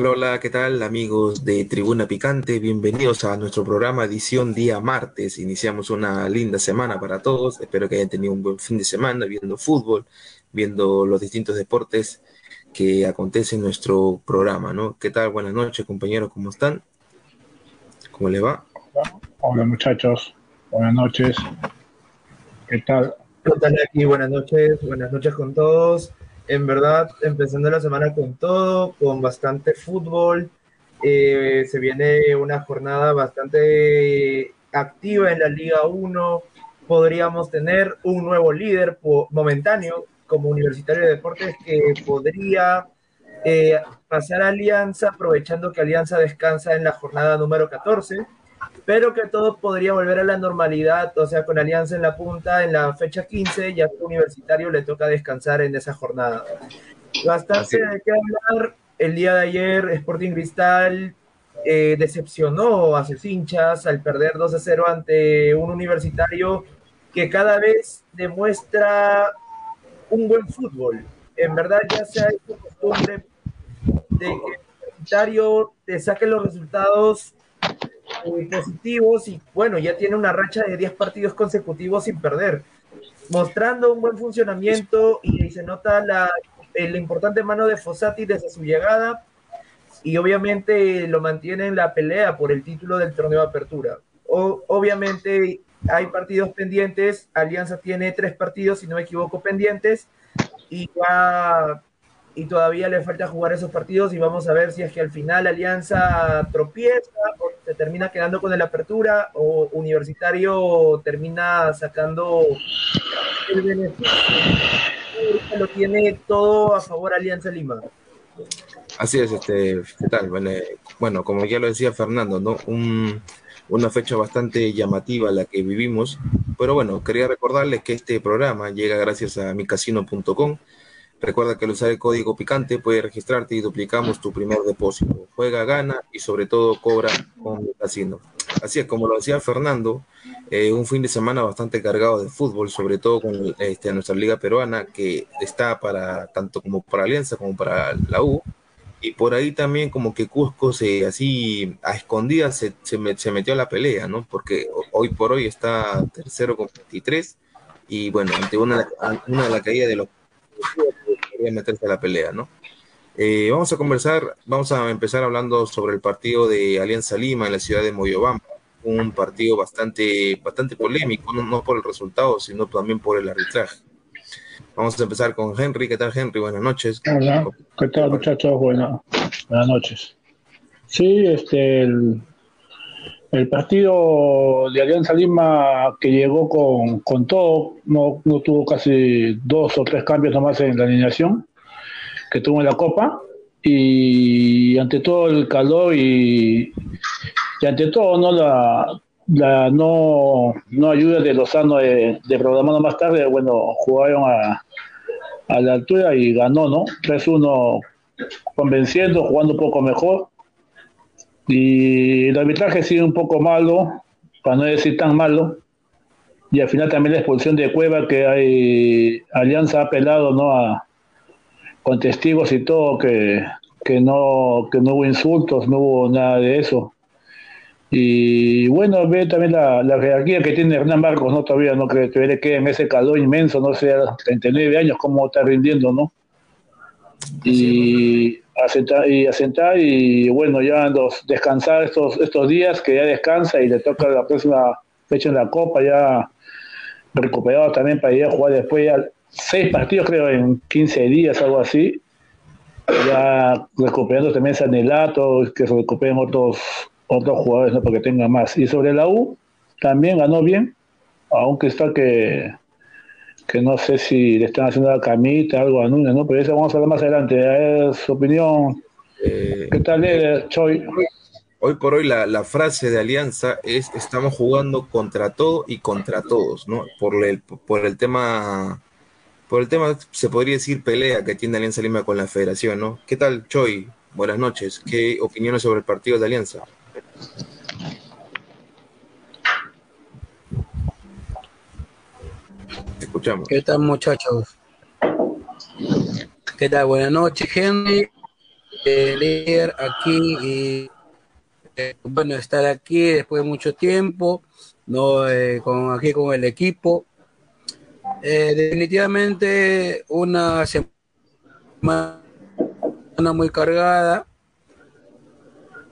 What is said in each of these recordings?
Hola, hola, ¿qué tal amigos de Tribuna Picante? Bienvenidos a nuestro programa edición día martes. Iniciamos una linda semana para todos. Espero que hayan tenido un buen fin de semana viendo fútbol, viendo los distintos deportes que acontece en nuestro programa, ¿no? ¿Qué tal? Buenas noches, compañeros, ¿cómo están? ¿Cómo le va? Hola, muchachos, buenas noches. ¿Qué tal? ¿Qué tal aquí? Buenas noches, buenas noches con todos. En verdad, empezando la semana con todo, con bastante fútbol. Eh, se viene una jornada bastante activa en la Liga 1. Podríamos tener un nuevo líder momentáneo como Universitario de Deportes que podría eh, pasar a Alianza, aprovechando que Alianza descansa en la jornada número 14, pero que todo podría volver a la normalidad, o sea, con Alianza en la punta en la fecha 15, ya que Universitario le toca descansar en esa jornada. Bastante de qué hablar. El día de ayer, Sporting Cristal eh, decepcionó a sus hinchas al perder 2 a 0 ante un universitario que cada vez demuestra un buen fútbol. En verdad ya se ha hecho costumbre de que el universitario te saque los resultados eh, positivos y bueno, ya tiene una racha de 10 partidos consecutivos sin perder, mostrando un buen funcionamiento y se nota la, la importante mano de Fossati desde su llegada y obviamente lo mantiene en la pelea por el título del torneo de apertura. O, obviamente hay partidos pendientes, Alianza tiene tres partidos, si no me equivoco, pendientes, y y todavía le falta jugar esos partidos y vamos a ver si es que al final Alianza tropieza o se termina quedando con la apertura o Universitario termina sacando el beneficio. Lo tiene todo a favor Alianza Lima. Así es, este, ¿qué tal? Bueno, como ya lo decía Fernando, ¿no? Un, una fecha bastante llamativa la que vivimos. Pero bueno, quería recordarles que este programa llega gracias a micasino.com. Recuerda que al usar el código picante puedes registrarte y duplicamos tu primer depósito. Juega, gana y sobre todo cobra con mi casino. Así es, como lo decía Fernando, eh, un fin de semana bastante cargado de fútbol, sobre todo con este, nuestra liga peruana que está para tanto como para Alianza como para la U y por ahí también como que Cusco se así a escondidas se, se, metió a la pelea, ¿no? Porque hoy por hoy está tercero con 23 y bueno, ante una, una de la caída de los podría meterse a la pelea, ¿no? Eh, vamos a conversar, vamos a empezar hablando sobre el partido de Alianza Lima en la ciudad de Moyobamba, un partido bastante, bastante polémico, no, por el resultado, sino también por el arbitraje. Vamos a empezar con Henry. ¿Qué tal, Henry? Buenas noches. Hola. ¿Qué tal, muchachos? buenas noches. Sí, este, partido de Alianza Lima que llegó con, con todo, no, no, tuvo casi dos o tres cambios nomás en la alineación que tuvo en la Copa. Y ante todo el calor y, y ante todo no la, la no, no ayuda de Lozano de, de programando más tarde, bueno, jugaron a, a la altura y ganó, ¿no? 3-1 convenciendo, jugando un poco mejor. Y el arbitraje sigue un poco malo, para no decir tan malo. Y al final también la expulsión de Cueva, que hay Alianza ha apelado, ¿no? A, con testigos y todo, que, que, no, que no hubo insultos, no hubo nada de eso. Y bueno, ve también la, la, jerarquía que tiene Hernán Marcos, ¿no? Todavía no creo que le quede en ese calor inmenso, no sé, 39 años, cómo está rindiendo, ¿no? Y asentar y asentar y bueno, ya los, descansar estos, estos días que ya descansa y le toca la próxima fecha en la Copa, ya recuperado también para ir a jugar después ya seis partidos creo en 15 días, algo así. Ya recuperando también Sanelato, que se recuperen otros, otros jugadores ¿no? porque tenga más. Y sobre la U, también ganó bien, aunque está que que no sé si le están haciendo la camita, algo a Núñez, ¿no? Pero eso vamos a hablar más adelante. A ver, su opinión. Eh, ¿Qué tal, eh, Choy? Hoy por hoy la, la, frase de Alianza es estamos jugando contra todo y contra todos, ¿no? Por el, por el tema, por el tema, se podría decir pelea que tiene Alianza Lima con la federación, ¿no? ¿Qué tal, Choy? Buenas noches. ¿Qué opiniones sobre el partido de Alianza? ¿Qué tal, muchachos? ¿Qué tal? Buenas noches, Henry. Eh, leer aquí y eh, bueno, estar aquí después de mucho tiempo, no eh, con aquí con el equipo. Eh, definitivamente una semana muy cargada,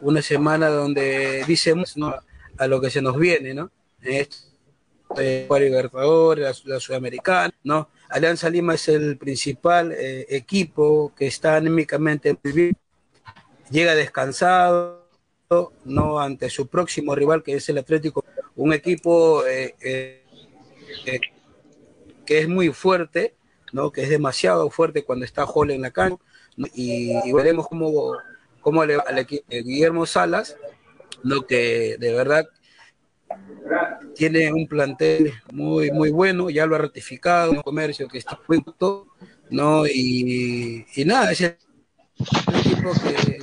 una semana donde dicemos a lo que se nos viene, ¿no? Esto eh, Libertadores, la, Sudamericana, ¿no? Alianza Lima es el principal eh, equipo que está anímicamente llega descansado, ¿no? Ante su próximo rival que es el Atlético, un equipo eh, que es muy fuerte, ¿no? Que es demasiado fuerte cuando está Hall en la cancha y, veremos cómo, cómo le, Guillermo Salas, ¿no? Que de verdad tiene un plantel muy, muy bueno, ya lo ha ratificado, un comercio que está punto, ¿no? Y, y nada, es el equipo que,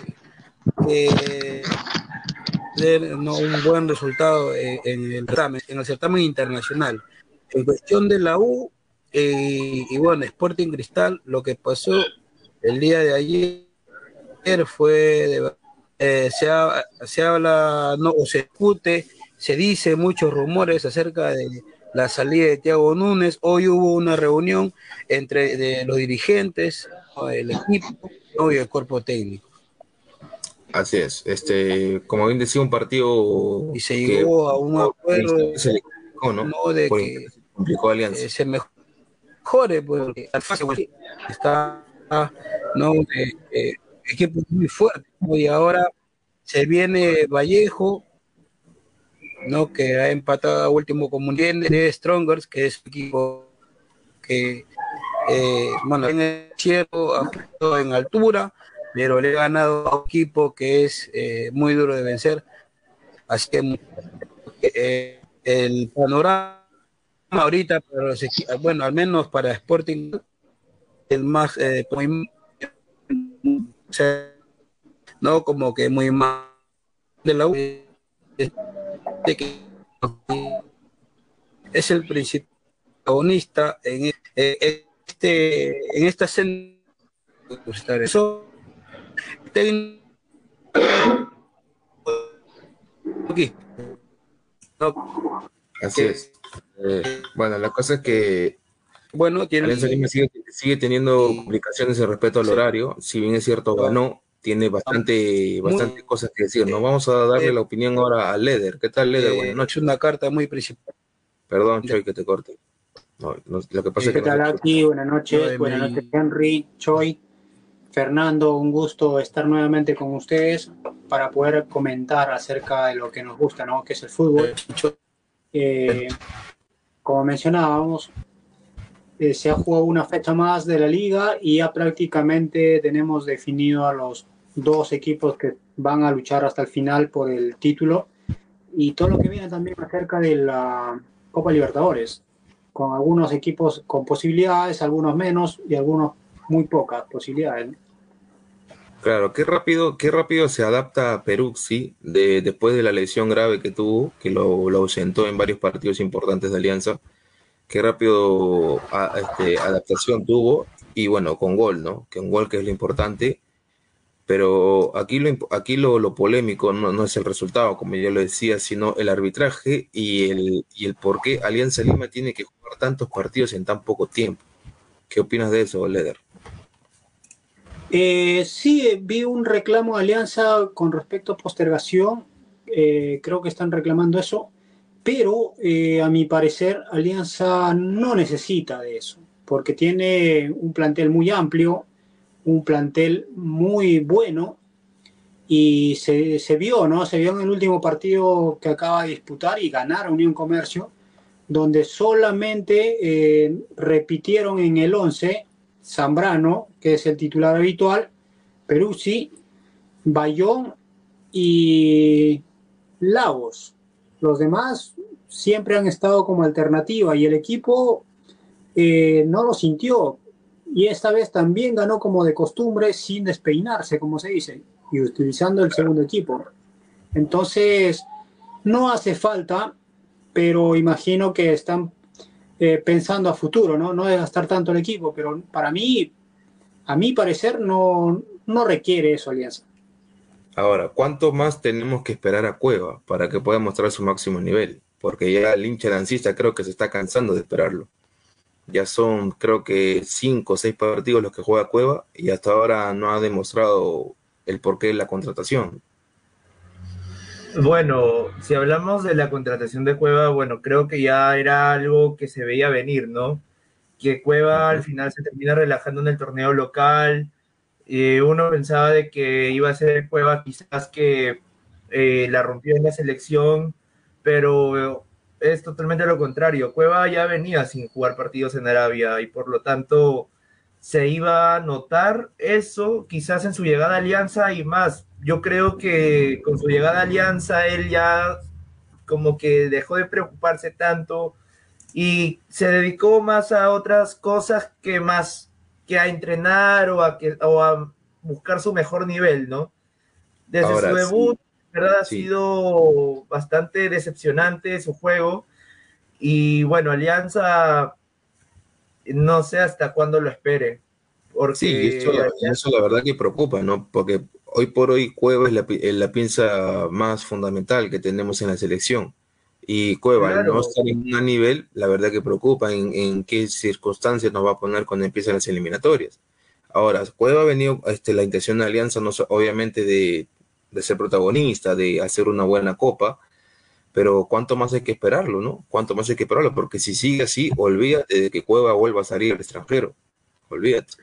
tiene un buen resultado en el certamen, en el certamen internacional. En cuestión de la U, eh, y bueno, Sporting Cristal, lo que pasó el día de ayer fue, eh, se, se habla, no, o se discute se dice muchos rumores acerca de la salida de Tiago Núñez. Hoy hubo una reunión entre de los dirigentes, el equipo y el cuerpo técnico. Así es. Este, como bien decía, un partido. Y se llegó a un acuerdo se ¿no? de que complicó alianza. Eh, se mejore, porque está ¿no? Eh, eh, equipo muy fuerte. Y ahora se viene Vallejo, ¿no? que ha empatado a último con de Strongers, que es un equipo que, eh, bueno, en el cielo, en altura, pero le ha ganado a un equipo que es eh, muy duro de vencer. Así que eh, el panorama ahorita, los bueno, al menos para Sporting, el más, no como que muy más de la que es el principal protagonista en este en esta eso Así es. Eh, bueno, la cosa es que bueno, tiene sigue, sigue, teniendo complicaciones en respecto al horario. Si bien es cierto, ganó, tiene bastante, bastante cosas que decir. Nos vamos a darle la opinión ahora a Leder. ¿Qué tal, Leder? Buenas noches. Una carta muy principal. Perdón, Choy, que te corte. lo que pasa ¿Qué tal, aquí? Buenas noches. Buenas noches, Henry, Choi, Fernando. Un gusto estar nuevamente con ustedes para poder comentar acerca de lo que nos gusta, ¿no? Que es el fútbol. Eh, como mencionábamos, eh, se ha jugado una fecha más de la liga y ya prácticamente tenemos definido a los dos equipos que van a luchar hasta el final por el título y todo lo que viene también acerca de la Copa Libertadores, con algunos equipos con posibilidades, algunos menos y algunos muy pocas posibilidades. Claro, qué rápido, qué rápido se adapta Peruzzi de, después de la lesión grave que tuvo, que lo, lo, ausentó en varios partidos importantes de Alianza. Qué rápido este, adaptación tuvo y bueno, con gol, ¿no? Que un gol que es lo importante pero aquí lo, aquí lo, polémico no, es el resultado, como ya lo decía, sino el arbitraje y el, y el por qué Alianza Lima tiene que jugar tantos partidos en tan poco tiempo. ¿Qué opinas de eso, Leder? Eh, sí, vi un reclamo de Alianza con respecto a postergación. Eh, creo que están reclamando eso, pero eh, a mi parecer Alianza no necesita de eso, porque tiene un plantel muy amplio, un plantel muy bueno y se, se vio, ¿no? Se vio en el último partido que acaba de disputar y ganar a Unión Comercio, donde solamente eh, repitieron en el 11 Zambrano, que es el titular habitual, Peruzzi, Bayón y Lagos. Los demás siempre han estado como alternativa y el equipo eh, no lo sintió. Y esta vez también ganó como de costumbre sin despeinarse, como se dice, y utilizando el segundo equipo. Entonces, no hace falta, pero imagino que están eh, pensando a futuro, ¿no? No de gastar tanto el equipo, pero para mí, a mi parecer, no, no requiere eso Alianza. Ahora, ¿cuánto más tenemos que esperar a Cueva para que pueda mostrar su máximo nivel? Porque ya el hincha lancista creo que se está cansando de esperarlo. Ya son, creo que, cinco o seis partidos los que juega Cueva y hasta ahora no ha demostrado el porqué de la contratación. Bueno, si hablamos de la contratación de Cueva, bueno, creo que ya era algo que se veía venir, ¿no? Que Cueva al final se termina relajando en el torneo local. Eh, uno pensaba de que iba a ser Cueva quizás que eh, la rompió en la selección, pero es totalmente lo contrario. Cueva ya venía sin jugar partidos en Arabia y por lo tanto se iba a notar eso quizás en su llegada a Alianza y más. Yo creo que con su llegada a Alianza él ya como que dejó de preocuparse tanto y se dedicó más a otras cosas que más que a entrenar o a, que, o a buscar su mejor nivel, ¿no? Desde su debut, ¿verdad? Ha sido bastante decepcionante su juego y bueno, Alianza no sé hasta cuándo lo espere. Porque sí, eso, eso, la verdad que preocupa, ¿no? Porque hoy por hoy Cueva es la, la pieza más fundamental que tenemos en la selección. Y Cueva, al no estar en un nivel, la verdad que preocupa en, en, qué circunstancias nos va a poner cuando empiecen las eliminatorias. Ahora, Cueva ha venido, este, la intención de Alianza, no, obviamente, de, de ser protagonista, de hacer una buena copa, pero cuánto más hay que esperarlo, ¿no? Cuánto más hay que esperarlo, porque si sigue así, olvídate de que Cueva vuelva a salir al extranjero, olvídate.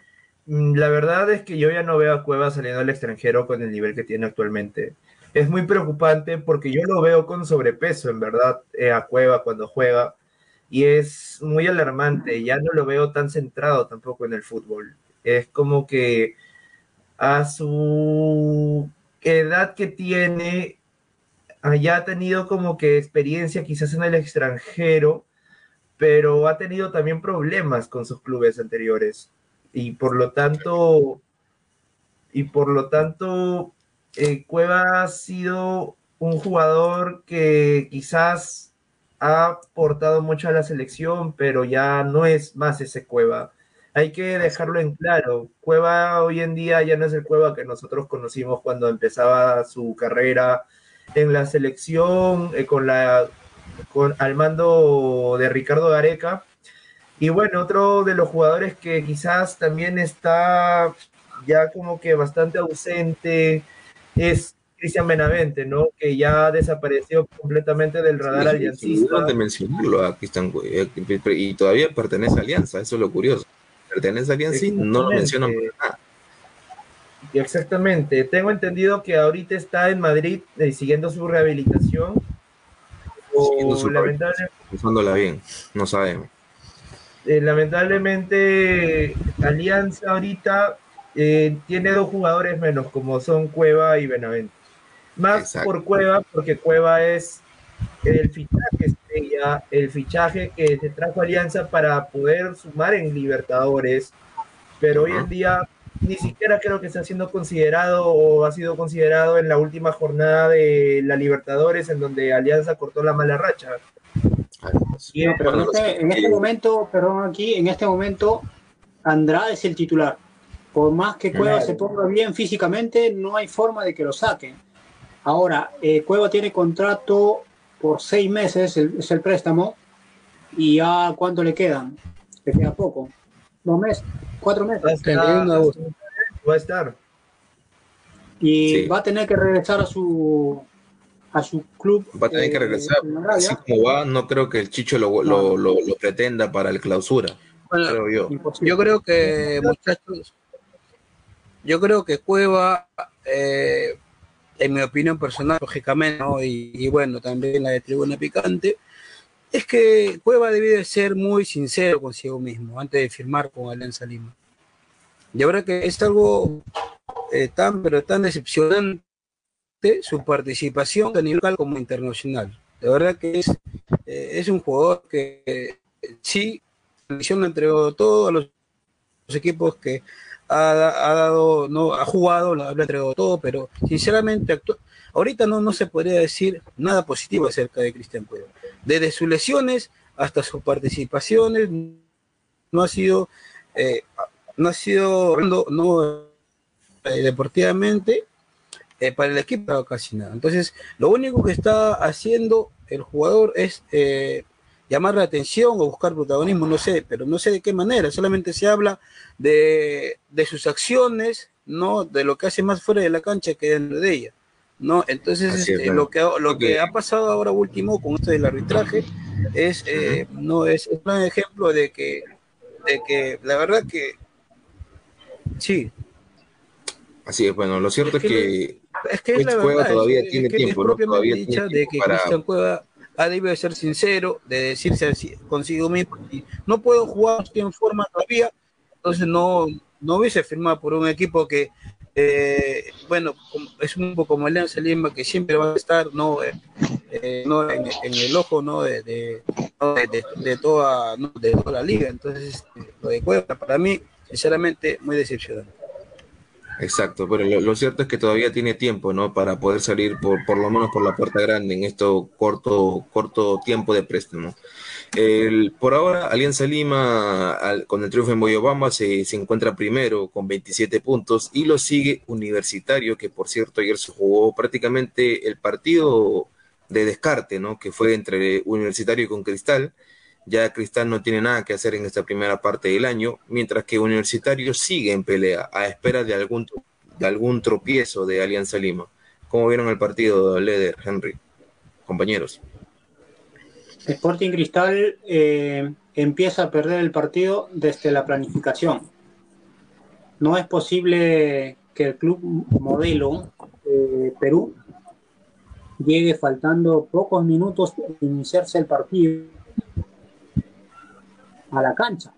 Mm, la verdad es que yo ya no veo a Cueva saliendo al extranjero con el nivel que tiene actualmente. Es muy preocupante porque yo lo veo con sobrepeso, en verdad, eh, a Cueva cuando juega, y es muy alarmante, ya no lo veo tan centrado tampoco en el fútbol. Es como que a su edad que tiene, ya ha tenido como que experiencia quizás en el extranjero, pero ha tenido también problemas con sus clubes anteriores. Y por lo tanto, y por lo tanto, eh, Cueva ha sido un jugador que quizás ha aportado mucho a la selección, pero ya no es más ese Cueva. Hay que dejarlo en claro. Cueva hoy en día ya no es el Cueva que nosotros conocimos cuando empezaba su carrera en la selección eh, con la con al mando de Ricardo Gareca. Y bueno, otro de los jugadores que quizás también está ya como que bastante ausente es Cristian Benavente, ¿no? Que ya desapareció completamente del radar aliancista. de mencionarlo a Cristian y todavía pertenece a Alianza, eso es lo curioso. Pertenece a Alianza y no lo mencionan nada. Exactamente. Tengo entendido que ahorita está en Madrid eh, siguiendo su rehabilitación. O su lamentablemente, bien, no sabemos. Eh, lamentablemente, Alianza ahorita eh, tiene dos jugadores menos, como son Cueva y Benavente. Más por Cueva, porque Cueva es el fichaje el fichaje que se trajo Alianza para poder sumar en Libertadores. Pero hoy en día ni siquiera creo que está siendo considerado o ha sido considerado en la última jornada de la Libertadores en donde Alianza cortó la mala racha. pero en este, en este momento, perdón, aquí, en este momento, Andrade es el titular. Por más que Cueva se ponga bien físicamente, no hay forma de que lo saquen. Ahora, eh, Cueva tiene contrato por seis meses, es el préstamo, y ya cuánto le quedan? Le queda poco. Dos meses, cuatro meses. va a estar. Y va a tener que regresar a su a su club. Va a tener que eh, regresar. Así como va, no creo que el Chicho lo, lo, lo, lo pretenda para el clausura. Bueno, creo yo. Yo creo que, muchachos, yo creo que Cueva, eh, en mi opinión personal, lógicamente, ¿no? y, y bueno, también la de Tribuna Picante, es que Cueva debe de ser muy sincero consigo mismo antes de firmar con Alianza Lima. Yo creo que es algo eh, tan, pero tan decepcionante su participación nivel local como internacional. De verdad que es, eh, es un jugador que eh, sí, la le entregó todo a los, los equipos que ha, ha dado, no ha jugado, le ha entregado todo, pero sinceramente ahorita no, no se podría decir nada positivo acerca de Cristian Cueva. Desde sus lesiones hasta sus participaciones, no ha sido, eh, no ha sido, no, no, eh, deportivamente, eh, para el equipo casi nada. Entonces, lo único que está haciendo el jugador es llamar la atención o buscar protagonismo, no sé, pero no sé de qué manera, solamente se habla de, de sus acciones, no de lo que hace más fuera de la cancha que dentro de ella. ¿no? Entonces, es, este, lo, que, lo que ha pasado ahora último con esto del arbitraje es, eh, no, es, es un ejemplo de que, de que la verdad que sí, Así es, bueno, lo cierto es Es que que, es que la Cueva todavía tiene que tiempo, ¿no? Todavía tiene de tiempo que para- Cristian Cueva ha debido de ser sincero, de decirse consigo mismo, y no puedo jugar, en forma todavía, entonces no, no hubiese firmado por un equipo que, eh, bueno, es un poco como Alianza Lima, que siempre va a estar no, Eh, eh, no en, el ojo no de, de, toda, de toda la liga, entonces este, lo de Cueva para mí, sinceramente, muy decepcionante. Exacto, pero lo, cierto es que todavía tiene tiempo, ¿no? Para poder salir por, por lo menos por la puerta grande en esto corto, corto tiempo de préstamo. El, por ahora, Alianza Lima, con el triunfo en Boyobamba, se, se encuentra primero con 27 puntos y lo sigue Universitario, que por cierto ayer se jugó prácticamente el partido de descarte, ¿no? Que fue entre Universitario y con Cristal. Ya Cristal no tiene nada que hacer en esta primera parte del año, mientras que Universitario sigue en pelea a espera de algún, de algún tropiezo de Alianza Lima. ¿Cómo vieron el partido, Leder, Henry? Compañeros. Sporting Cristal eh, empieza a perder el partido desde la planificación. No es posible que el club modelo eh, Perú llegue faltando pocos minutos de iniciarse el partido a la cancha.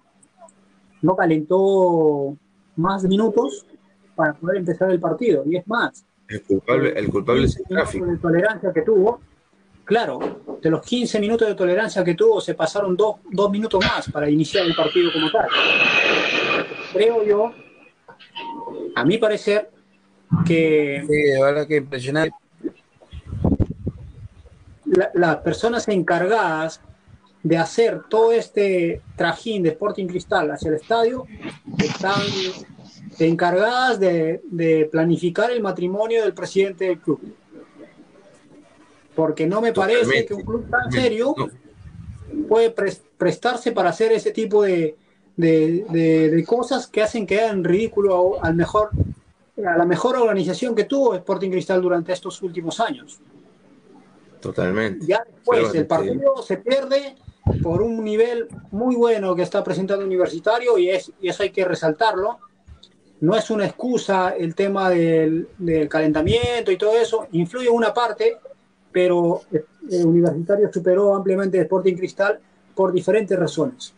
No calentó más minutos para poder empezar el partido. Y es más, El culpable, el culpable es el tráfico. de tolerancia que tuvo, claro, de los 15 minutos de tolerancia que tuvo, se pasaron dos, dos minutos más para iniciar el partido como tal. Creo yo, a mi parecer, que Sí, de verdad que impresionante. la- las personas encargadas de hacer todo este trajín de Sporting Cristal hacia el estadio están encargadas de, de planificar el matrimonio del presidente del club. Porque no me parece Totalmente. que un club tan serio puede pres- prestarse para hacer ese tipo de, de- de- de cosas que hacen que hagan ridículo a- al mejor, a la mejor organización que tuvo Sporting Cristal durante estos últimos años. Totalmente. Ya después Pero, el partido se pierde por un nivel muy bueno que está presentando Universitario y, es, y eso hay que resaltarlo. No es una excusa el tema del, del calentamiento y todo eso, influye una parte, pero eh, Universitario superó ampliamente Sporting Cristal por diferentes razones.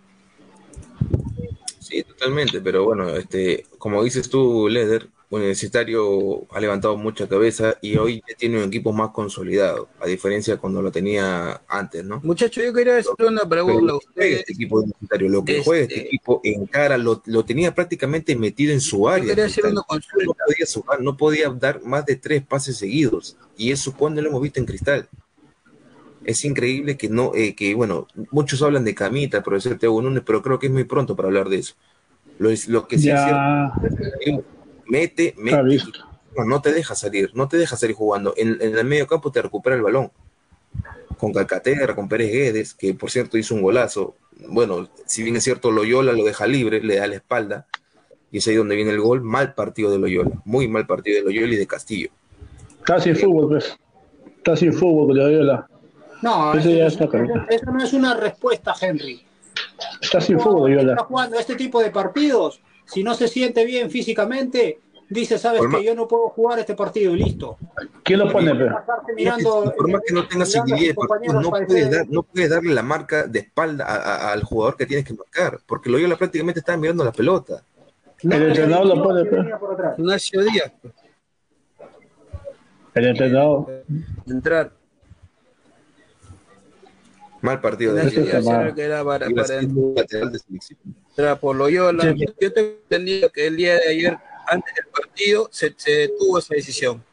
Sí, totalmente, pero bueno, este, como dices tú, Leder, Universitario ha levantado mucha cabeza y hoy ya tiene un equipo más consolidado, a diferencia cuando lo tenía antes, ¿no? Muchachos, yo quería hacer una pregunta a lo que juega ustedes. este equipo universitario, lo que juega este equipo en cara, lo, lo tenía prácticamente metido en su área. quería hacer Cristal. una consulta. No podía, jugar, no podía dar más de tres pases seguidos. Y eso cuando lo hemos visto en Cristal. Es increíble que no, eh, que bueno, muchos hablan de Camita, profesor Teo Núñez, pero creo que es muy pronto para hablar de eso. Lo, que sí es Ya. cierto, mete, Está mete, visto. no, no te deja salir, no te deja salir jugando. En, en el medio campo te recupera el balón. Con Calcaterra, con Pérez Guedes, que por cierto hizo un golazo. Bueno, si bien es cierto, Loyola lo deja libre, le da la espalda. Y es ahí donde viene el gol. Mal partido de Loyola. Muy mal partido de Loyola y de Castillo. Casi fútbol, pues. Casi fútbol de Loyola. No, Eso eso, ya está eso no es una respuesta, Henry. Está sin fútbol, Está Loyola. jugando este tipo de partidos. Si no se siente bien físicamente, dice, sabes que yo no puedo jugar este partido y listo. ¿Quién lo pone, mirando, por más que no tengas mirando a seguidilla de sus partido, compañeros no puedes, decir, dar- no puedes darle la marca de espalda a- a- al jugador que tienes que marcar, porque Loyola prácticamente estaba mirando la pelota. no, El entrenador lo pone. Ignacio Díaz, El entrenador. entrar. Mal partido de Ignacio Díaz era para, para ser un lateral de selección. Entrar por Loyola. Sí. Yo tengo entendido que el día de ayer, antes del partido, se, se tuvo esa decisión.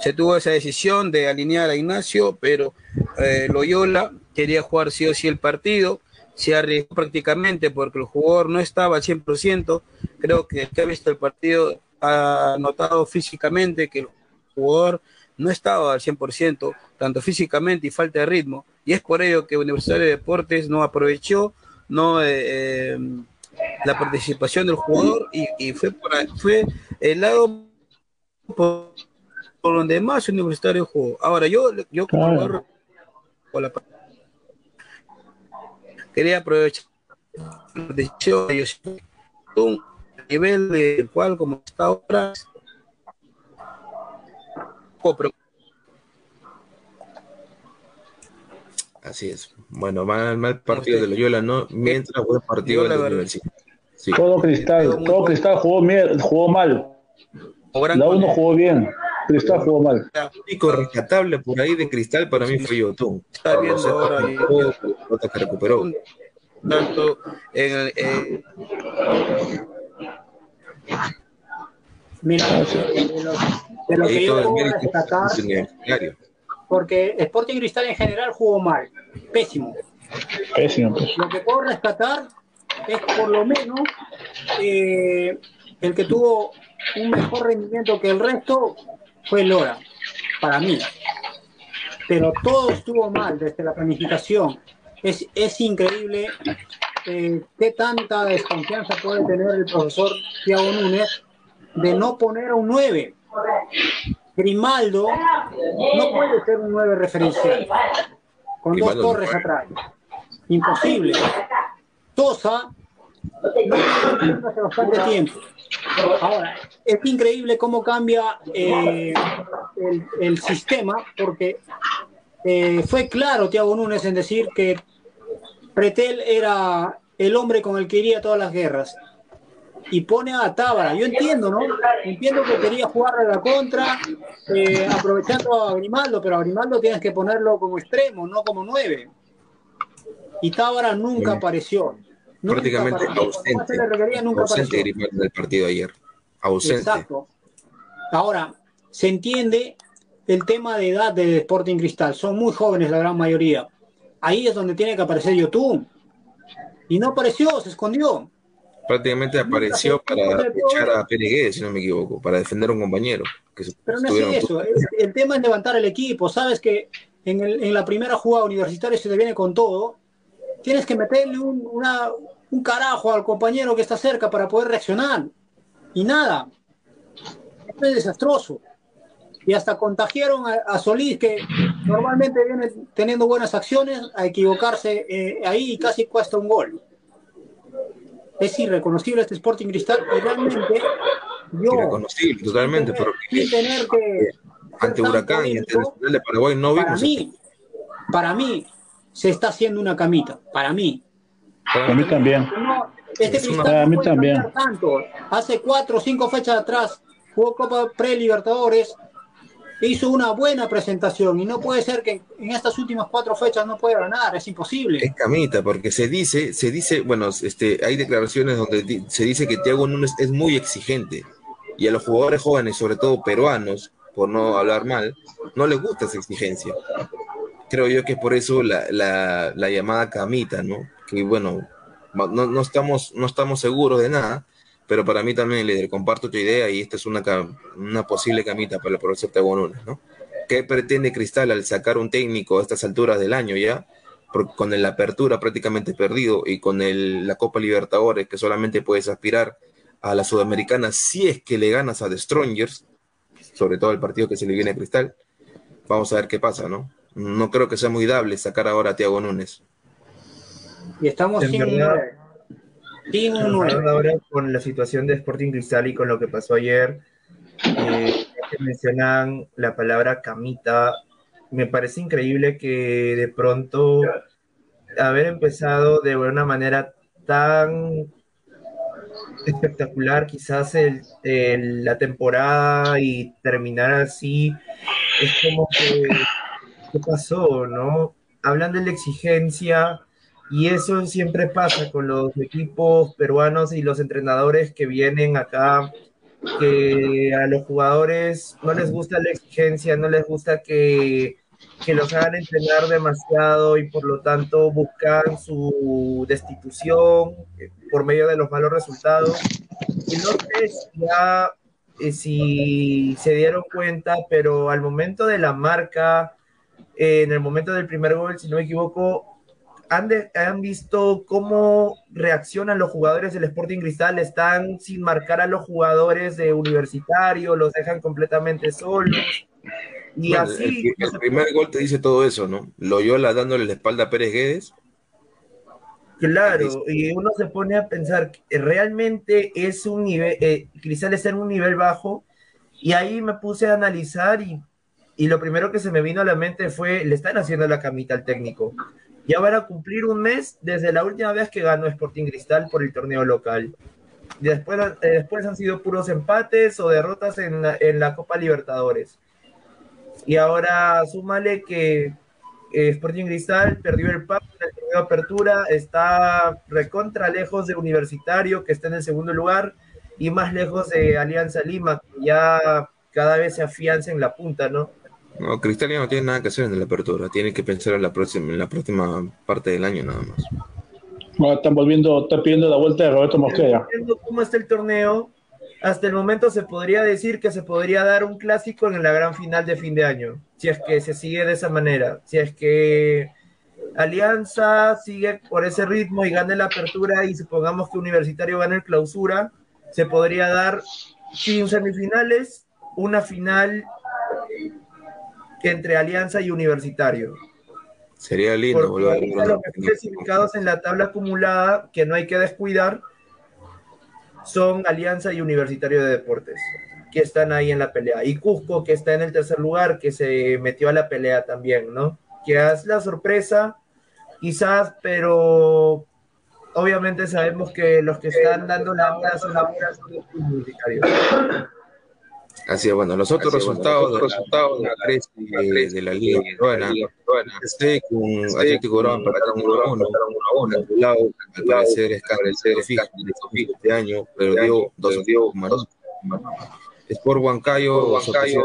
Se tuvo esa decisión de alinear a Ignacio, pero eh, Loyola quería jugar sí o sí el partido. Se arriesgó prácticamente porque el jugador no estaba al 100%. Creo que el que ha visto el partido ha notado físicamente que el jugador no estaba al 100%, tanto físicamente y falta de ritmo. Y es por ello que Universitario de Deportes no aprovechó no eh, eh, la participación del jugador y, y fue, por, fue el lado por, por donde más Universitario jugó. Ahora, yo, yo como Claro. jugador, la- quería aprovechar un nivel del cual como está ahora poco Así es. Bueno, mal, mal partido de Loyola, ¿no? Mientras buen partido de la Universidad. Sí. Todo Cristal. Todo Cristal jugó, mier- jugó mal. La uno goleador. jugó bien. Cristal jugó mal. El único rescatable por ahí de Cristal para mí fue Yotun. Está Por viendo los centros ahora que recuperó. tanto en el, eh, Mira, de lo, de lo que yo puedo. Porque Sporting Cristal en general jugó mal, pésimo. Pésimo, pues. Lo que puedo rescatar es por lo menos eh, el que tuvo un mejor rendimiento que el resto fue Lora, para mí. Pero todo estuvo mal desde la planificación. Es, es increíble eh, qué tanta desconfianza puede tener el profesor Thiago Núñez de no poner a un 9. Grimaldo no puede ser un 9 referencial con dos Grimaldo torres atrás. Imposible. Tosa no hace bastante tiempo. Ahora, es increíble cómo cambia eh, el, el sistema, porque eh, fue claro Tiago Núñez en decir que Pretel era el hombre con el que iría a todas las guerras. Y pone a Tábara. Yo entiendo, ¿no? Entiendo que quería jugar a la contra, eh, aprovechando a Grimaldo, pero a Grimaldo tienes que ponerlo como extremo, no como nueve. Y Tábara nunca apareció. Nunca Prácticamente apareció. Ausente. se le requería, nunca Ausente. Grimaldo del partido ayer. Ausente. Exacto. Ahora, se entiende el tema de edad de Sporting Cristal. Son muy jóvenes la gran mayoría. Ahí es donde tiene que aparecer YouTube. Y no apareció, se escondió. Prácticamente apareció para echar a Peregué, si no me equivoco, para defender a un compañero. Que Pero no es eso. es- el tema es levantar el equipo. Sabes que en, el- en la primera jugada universitaria se te viene con todo. Tienes que meterle un, una- un carajo al compañero que está cerca para poder reaccionar. Y nada. Es desastroso. Y hasta contagiaron a, a Solís, que normalmente viene teniendo buenas acciones, a equivocarse eh, ahí y casi cuesta un gol. Es irreconocible este Sporting Cristal y realmente yo, Irreconocible, totalmente, pero sin tener que ante Huracán y ante Nacional de Paraguay no para vimos. mí, para mí, se está haciendo una camita. Para mí. A mí también. No, este Es Cristal a no mí también. tanto. Hace cuatro o cinco fechas atrás jugó Copa Pre-Libertadores, hizo una buena presentación y no puede ser que en estas últimas cuatro fechas no pueda ganar, es imposible. Es camita, porque se dice, se dice, bueno, este, hay declaraciones donde se dice que Thiago Núñez es muy exigente y a los jugadores jóvenes, sobre todo peruanos, por no hablar mal, no les gusta esa exigencia. Creo yo que es por eso la, la- la llamada camita, ¿no? Que bueno, no, no estamos, no estamos seguros de nada, pero para mí también, líder, comparto tu idea y esta es una, una posible camita para el profesor Thiago Núñez, ¿no? ¿Qué pretende Cristal al sacar un técnico a estas alturas del año ya? Por- con la apertura prácticamente perdido y con el- la Copa Libertadores, que solamente puedes aspirar a la Sudamericana si es que le ganas a The Strongers, sobre todo el partido que se le viene a Cristal. Vamos a ver qué pasa, ¿no? No creo que sea muy dable sacar ahora a Tiago Núñez. Y estamos sin, Ahora con la situación de Sporting Cristal y con lo que pasó ayer, eh, que mencionan la palabra camita, me parece increíble que de pronto haber empezado de una manera tan espectacular quizás el, la temporada y terminar así es como que ¿qué pasó? ¿no? Hablan de la exigencia y eso siempre pasa con los equipos peruanos y los entrenadores que vienen acá que a los jugadores no les gusta la exigencia, no les gusta que que los hagan entrenar demasiado y por lo tanto buscan su destitución eh, por medio de los malos resultados. Y no sé ya eh, si se dieron cuenta, pero al momento de la marca, eh, en el momento del primer gol, si no me equivoco, han, han visto cómo reaccionan los jugadores del Sporting Cristal, están sin marcar a los jugadores de universitario, los dejan completamente solos y así. El, primer gol te dice todo eso, ¿no? Loyola dándole la espalda a Pérez Guedes. Claro, y uno se pone a pensar, realmente es un nivel, eh, Cristal está en un nivel bajo, y ahí me puse a analizar y, y, lo primero que se me vino a la mente fue, le están haciendo la camita al técnico. Ya van a cumplir un mes desde la última vez que ganó Sporting Cristal por el torneo local. Después, eh, después han sido puros empates o derrotas en en la Copa Libertadores. Y ahora súmale que eh, Sporting Cristal perdió el papo en el torneo de apertura, está recontra lejos de Universitario, que está en el segundo lugar, y más lejos de Alianza Lima, que ya cada vez se afianza en la punta, ¿no? No, Cristal ya no tiene nada que hacer en la apertura, tiene que pensar en la próxima, en la próxima parte del año nada más. están volviendo, está pidiendo la vuelta de Roberto Mosquera. ¿Cómo está el torneo? hasta el momento se podría decir que se podría dar un clásico en la gran final de fin de año, si es que se sigue de esa manera, si es que Alianza sigue por ese ritmo y gane la apertura y supongamos que Universitario gane el clausura, se podría dar sin semifinales una final entre Alianza y Universitario. Sería lindo volver a los clasificados en la tabla acumulada que no hay que descuidar son Alianza y Universitario de Deportes, que están ahí en la pelea. Y Cusco, que está en el tercer lugar, que se metió a la pelea también, ¿no? Que es la sorpresa, quizás, pero obviamente sabemos que los que están dando la hora son los universitarios. Así es, bueno, los otros resultados, los resultados de la tres de, la Liga Peruana, este con Atlético Grau empataron 1 a 1, un lado, al parecer es el fijo este año, perdió 2 a Sport Huancayo, Huancayo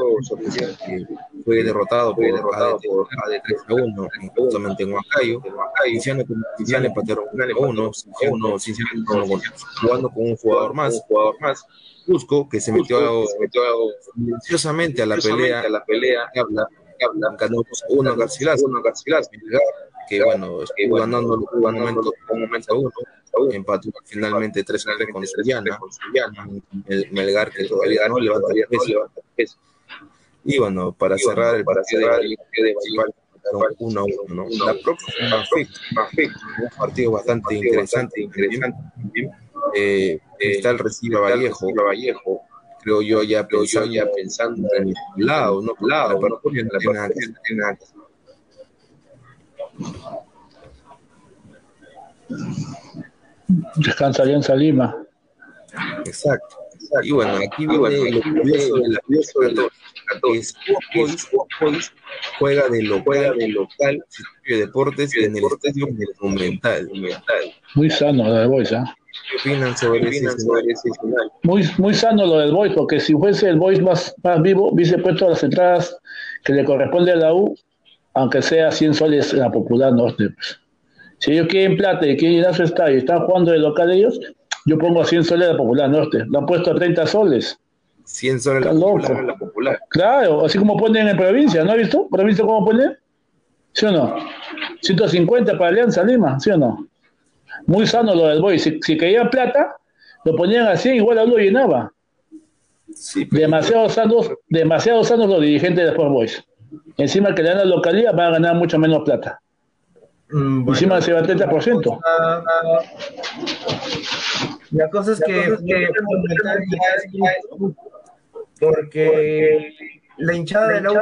fue derrotado por AD 3 a 1, justamente en Huancayo. Cinciano empataron 1 a 1, jugando con un jugador más, Cusco, que se metió, silenciosamente a la pelea, a la pelea, habla, habla, ganó uno Garcilas, uno Garcilas, que bueno, estuvo ganando un momento, un momento a uno, empató finalmente 3 a 3 con Suyana, Melgar que todavía ganó, levanta 10 pesos. Y bueno, para cerrar el partido de Valladolid, 1 a 1, ¿no? La próxima un partido bastante interesante, interesante eh, está el recibe Vallejo, Vallejo, creo yo ya, creo yo ya pensando en el lado, no lado, pero por la pena Descansa Alianza Lima. Exacto. Y bueno, aquí viene lo curioso de la curioso de todo. Boys juega de local, de local de deportes en el estadio monumental. Muy sano lo de Boys, ¿ah? ¿Qué opinan sobre, ese, Muy, muy sano lo del Boys, porque si fuese el Boys más, más vivo, hubiese puesto las entradas que le corresponde a la U, aunque sea 100 soles en la popular norte. Pues. Si ellos quieren plata y quieren ir a su estadio y están jugando de local ellos, yo pongo a 100 soles en la popular norte. Lo han puesto a 30 soles. 100 soles la popular, la popular. Claro, así como ponen en provincia, ¿no has visto? ¿Provincia cómo ponen? ¿Sí o no? 150 para Alianza Lima, ¿sí o no? Muy sano lo del Boy. Si, si querían plata, Lo ponían así, igual a lo llenaba. demasiado sanos, demasiado sanos los dirigentes de Sport Boys. Encima que le dan la localidad van a ganar mucho menos plata. Mm, Encima se va al 30%. La cosa es que, porque la hinchada de la U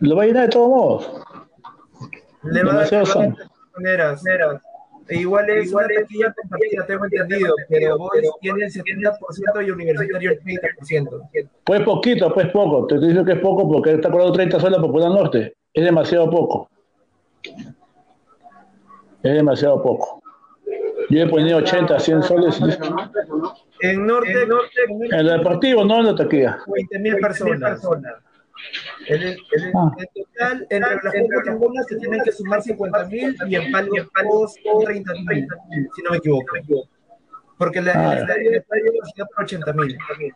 lo va a llenar de todos modos. Le va a dar maneras. E igual es igual una taquilla compartida, tengo entendido, pero vos tienes el 70% y Universitario el 30%. Pues poquito, pues poco. Te digo que es poco porque está cobrando 30 soles por Popular Norte. Es demasiado poco. Es demasiado poco. Yo he ponido 80, 100 soles. En norte, en el deportivo, no en la taquilla. 20.000 personas. En, el, ah. total, entre las cuatro se tienen que sumar 50.000 y en palos 30.000, si no me equivoco. Porque la, ah, el estadio está por 80.000.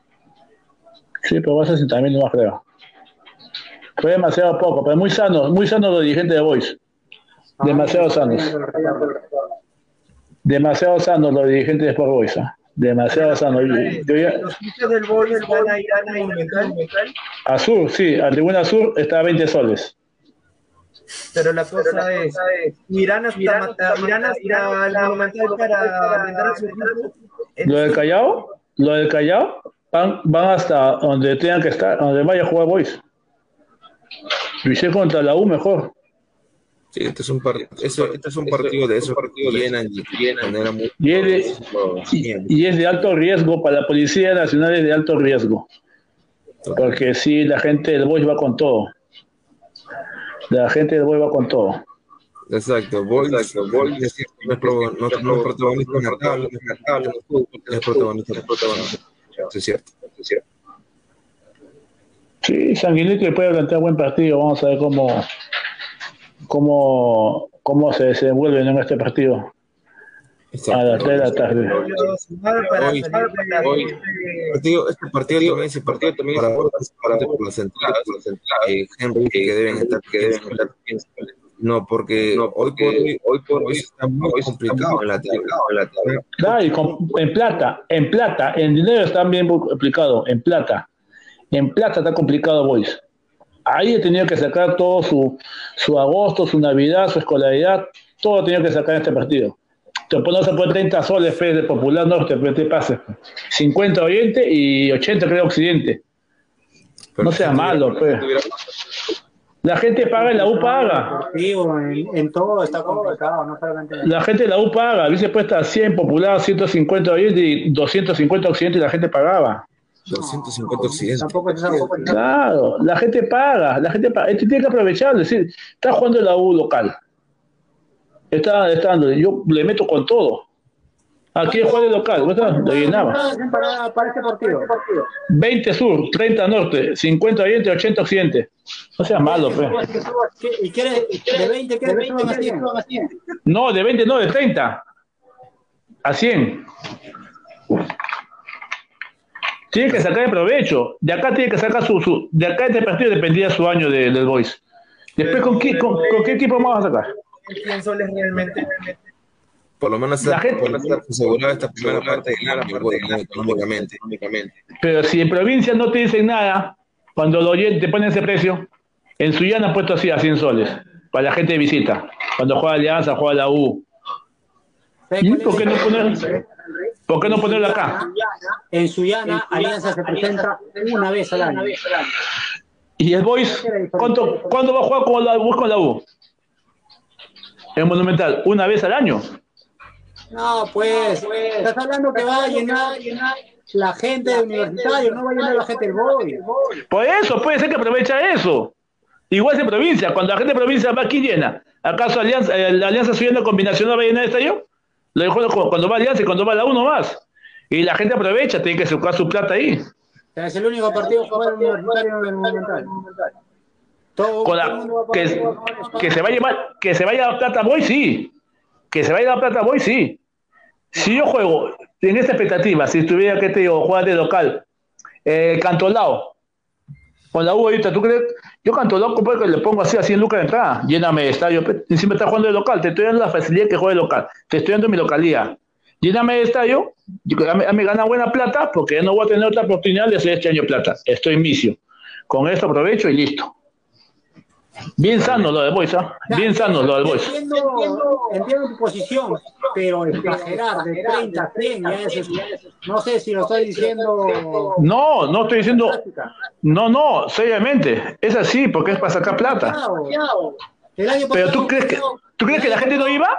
Sí, pero va a 60.000 no más creo. Fue demasiado poco, pero muy sano, muy sano los dirigentes de Voice. Demasiado sanos. Demasiado sanos los dirigentes de Sport Boys. ¿eh? Demasiado sano. Yo ya... Los fichos del Boys van a ir a Monumental. A sur, sí, a Tribuna Sur está a 20 soles. Pero la cosa es, hasta, Mirán hasta el Monumental para vender a su Lo del Callao, lo del Callao, van, van hasta donde tengan que estar, donde vaya a jugar Boys. Luché contra la U mejor. Sí, este es un, eso, este es un partido de esos partidos llenan y llenan. muy y es, de, y, es de alto riesgo para la Policía Nacional es de alto riesgo. Porque sí la gente del Boys va con todo. La gente del Boys va con todo. Exacto Boys, exacto, Boys es, no, es, no, no es protagonista es protagonista es protagonista eso es cierto. Es cierto. Sí Sanguinete puede plantear buen partido. Vamos a ver cómo cómo, cómo se desenvuelven en este partido. A las 3 de la tarde. Hoy, partido, este partido también, ese partido también para, para, por las entradas, eh, Henry, que deben estar, que deben estar no, porque no, hoy por hoy, hoy por hoy está muy complicado en la tabla. Claro, y con, en plata, en plata, en dinero está bien complicado, en plata. En plata está complicado, boys. Ahí he tenido que sacar todo su, su agosto, su Navidad, su escolaridad, todo he tenido que sacar en este partido. Te no se puede 30 soles fe de Popular Norte, pero te pase. 50 Oriente y 80 creo Occidente. no sea malo, pues. La gente paga y la U paga. En, en todo está complicado, no solamente La gente de la U paga, dice puesta 100 Popular, 150 Oriente y 250 Occidente y la gente pagaba. 250 occidentes. Claro, la gente paga, la gente paga. Este tiene que aprovechar, decir, está jugando la U local. Está, está yo le meto con todo. Aquí juega el local, lo llenaba. Para, para este partido. 20 sur, 30 norte, 50 oriente, 80 occidente. No sea malo, pues. ¿Y quieres de 20 qué? ¿De 20 a 100? No, de 20 no, de 30. A 100. Tiene que sacar el provecho. De acá tiene que sacar su, su de acá este partido dependía su año de, del Boys. Después, ¿con qué, con, qué equipo vamos a sacar? ¿Quién soles realmente? Por lo menos la gente, por asegurada esta primera parte del año económicamente, Pero si en provincia no te dicen nada, cuando lo te ponen ese precio, en Suyana han puesto así a 100 soles, para la gente de visita. Cuando juega Alianza, juega la U. ¿Y por qué no poner? ¿Por qué no ponerlo acá? En Suyana, Alianza se presenta una vez al año. ¿Y el Boys? ¿Cuánto, ¿Cuándo va a jugar con la, con la U? En Monumental, ¿una vez al año? No, pues, estás hablando que va a llenar, la gente de universitario, no va a llenar la gente del Boys. Por eso, puede ser que aprovecha eso. Igual es en provincia, cuando la gente de provincia va aquí llena. ¿Acaso Alianza, eh, la Alianza Suyana combinación no va a llenar el estadio? Lo dijo cuando va Alianza y cuando va la uno más. Y la gente aprovecha, tiene que sacar su plata ahí. Es el único partido que juega universitario en el Monumental. que, que, se va a llevar, que se vaya la plata voy, sí. Que se vaya la plata voy, sí. Si yo juego en esta expectativa, si estuviera que te digo, jugar de local, eh, Cantolao, con la U ahorita, ¿tú crees? Yo canto loco porque le pongo así, así en lucas de entrada, lléname estadio, encima está jugando de local, te estoy dando la facilidad que juegue local, te estoy dando mi localía. lléname el estadio, a mí gana buena plata porque ya no voy a tener otra oportunidad de hacer este año plata. Estoy en misio. Con esto aprovecho y listo. Bien sano lo del Boys, ¿ah? Bien sano lo del Boys. Entiendo, entiendo tu posición, pero exagerar de 30 a 100 ya es, no sé si lo estoy diciendo. No, no estoy diciendo. No, no, seriamente. Es así porque es para sacar plata. Pero tú crees que, ¿tú crees que la gente no iba?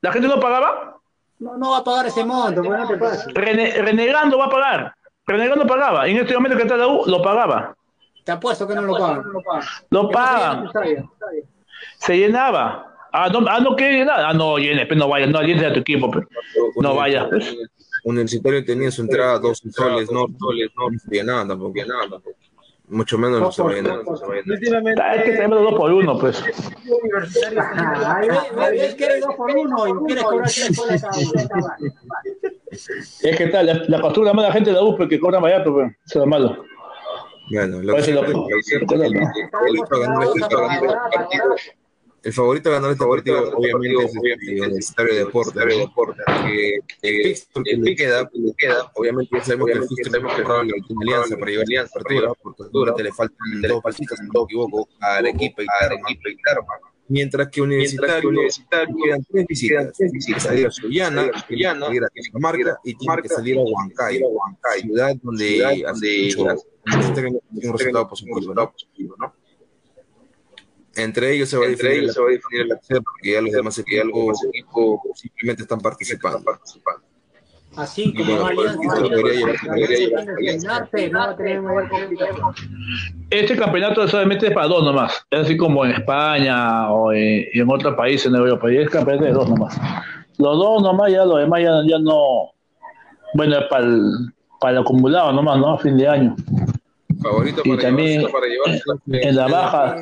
¿La gente no pagaba? No, no va a pagar ese monto, pues no te pasa. renegando va a pagar. Renegando pagaba. Y en este momento que está la U, lo pagaba. Te apuesto que no lo pagan. Lo pagan. Se llenaba. Ah, no, ah, no quiere llenar. Ah, no, llene, pero no vaya, no llenes a tu equipo, pero no vaya. Universitario tenía su entrada dos soles, no, soles, no, no nada tampoco, nada tampoco. Mucho menos no se va a llenar. Es que tenemos dos por uno, pues. Es que eres dos por uno y quieres cobrar tres soles Es que tal, la, la costumbre más la gente de la UP que cobra más alto, pues, eso es malo. Bueno, lo que es cierto el favorito a ganar este partido obviamente es el Universitario de Deporte, que el le queda, le queda, obviamente ya sabemos que el fixture es cerrado en la última alianza para llevar alianza partido, porque durante le faltan dos partidos, si no me equivoco, a Arequipa y Tarma. Mientras que Universitario, universitario quedan tres visitas, tiene que salir a Sullana, salir a Cajamarca y tiene que salir a Huancay, ciudad donde hace un resultado positivo, ¿no? Entre ellos se va a definir, el acceso porque ya los demás equipos simplemente están participando. Así como Este campeonato solamente es para dos nomás, es así como en España o en, en otros países en Europa, y es campeonato de dos nomás. Los dos nomás, ya los demás ya, ya no, bueno, es para el, para el acumulado nomás, ¿no? A fin de año. Favorito y también en la baja,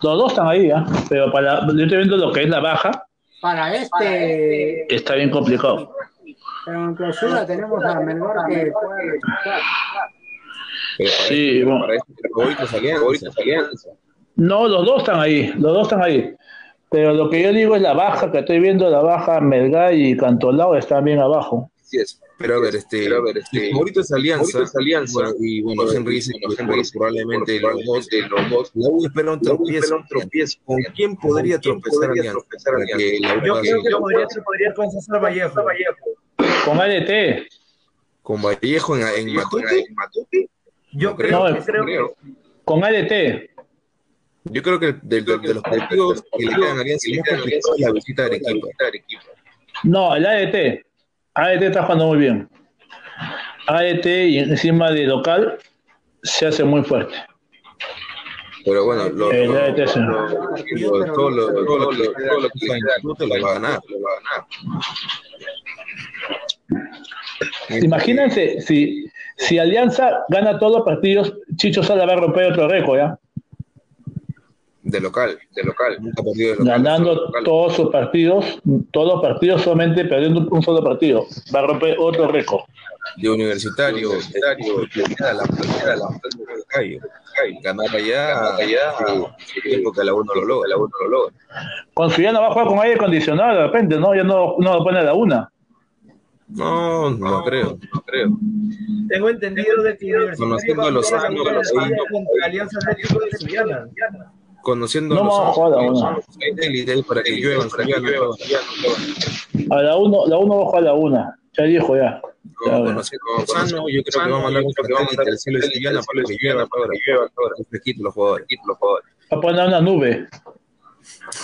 los dos están ahí, ¿eh? pero para, yo estoy viendo lo que es la baja. Para este. Está bien complicado. Pero en clausura tenemos a Melgar que puede Sí, bueno. No, los dos están ahí, los dos están ahí. Pero lo que yo digo es la baja que estoy viendo, la baja Melgar y Cantolao están bien abajo. Sí, es. Pero a ver, este, pero a ver, este, favorito es Alianza, es Alianza bueno, y bueno, Henry dice probablemente los dos, de los dos, la U espera un tropiezo, ¿Con quién podría tropezar Alianza? Yo creo que podría, podría con César Vallejo. Con ADT. Con Vallejo en, en Matute. Yo creo, no, creo, con ADT. Yo creo que de, de, de los partidos que le quedan a Alianza, es la visita de Arequipa. No, el ADT. AET está jugando muy bien. AET y encima de local se hace muy fuerte. Pero bueno, lo, el lo, todo lo, todo lo, todo lo que no lo va a ganar, lo va a ganar. Imagínense si, si Alianza gana todos los partidos, Chicho Sala va a romper otro récord, ¿ya? de local, de local, nunca perdido de local. Ganando todos sus partidos, todos los partidos solamente perdiendo un solo partido. Va a romper otro récord. De universitario, universitario, la. Ganar allá, allá, tiempo que la uno lo logra, la uno lo logra. Con su ya no va a jugar con aire acondicionado de repente, ¿no? Ya no, no lo pone a la una. No, no creo, no creo. Tengo entendido de que Conociendo a los años, contra Alianza Atlético de Sillana conociendo no los a para que lluevan, a la uno, la uno bajo a la una, ya dijo ya. conociendo a Lozano, yo creo que va a mandar un satélite al cielo de Sillana para que llueva ahora, un fresquito los jugadores, los jugadores. Va a poner una nube.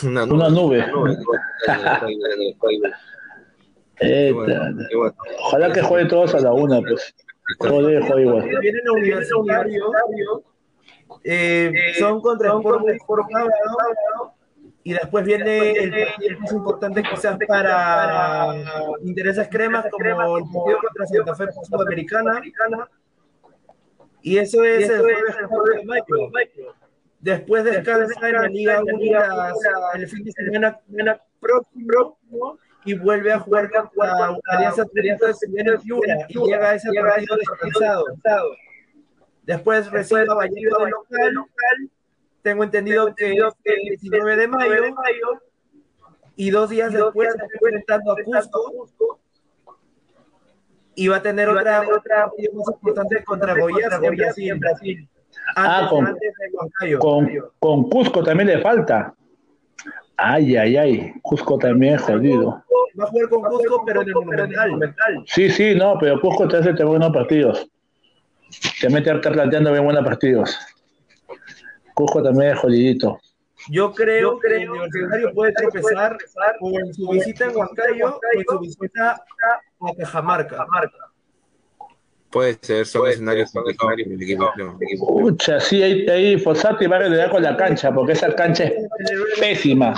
Una nube. Una nube. Ojalá que juegue todos a la una, pues. Todo debe jugar igual. Vienen a universitario eh, son contra el y después viene el partido más importante quizás para intereses cremas como el partido contra Santa Fe Sudamericana y eso es el jueves de mayo. Después descansa en la Liga Única el fin de semana próximo y vuelve a jugar contra Alianza Atlético de y llega a ese partido descansado. Después recibe a Vallejo de local, local. Tengo entendido que el 19 de mayo. Y dos días después está enfrentando a Cusco y va a tener otra, otra más importante contra Goiás en Brasil. En Brasil. Ah, con, con, con, Cusco también le falta. Ay, ay, ay. Cusco también es jodido. Va a jugar con Cusco, pero en el Monumental. Sí, sí, no, pero Cusco te hace buenos partidos. Te mete a estar planteando bien buenos partidos. Cusco también es jodidito. Yo creo, que el Universitario puede tropezar con su visita en Huancayo o su visita a Cajamarca. Puede ser, son escenarios complicados el equipo. Pucha, sí, ahí, ahí Fossati va a quedar con la cancha, porque esa cancha es pésima.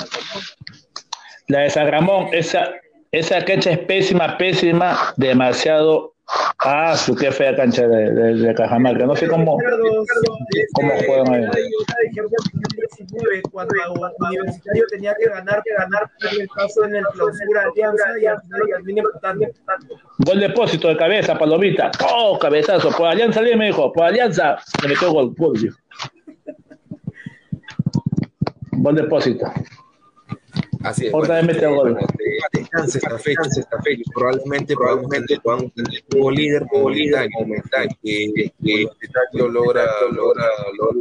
La de San Ramón, esa, esa cancha es pésima, pésima, demasiado Ah, su qué fea cancha de, de, de, Cajamarca. No sé cómo, cómo juegan ahí. Cuando Universitario tenía que ganar, que ganar el paso en el clausura Alianza y al final empatando. Gol depósito de cabeza, Palomita. ¡Oh, cabezazo! Por Alianza me dijo, por Alianza. Me metió gol, gol. Gol depósito. Así es. Otra vez mete gol. Descansa esta fecha, esta fecha. Probablemente, probablemente podamos tener como líder, como líder momental, que, que lo logra, logra, logra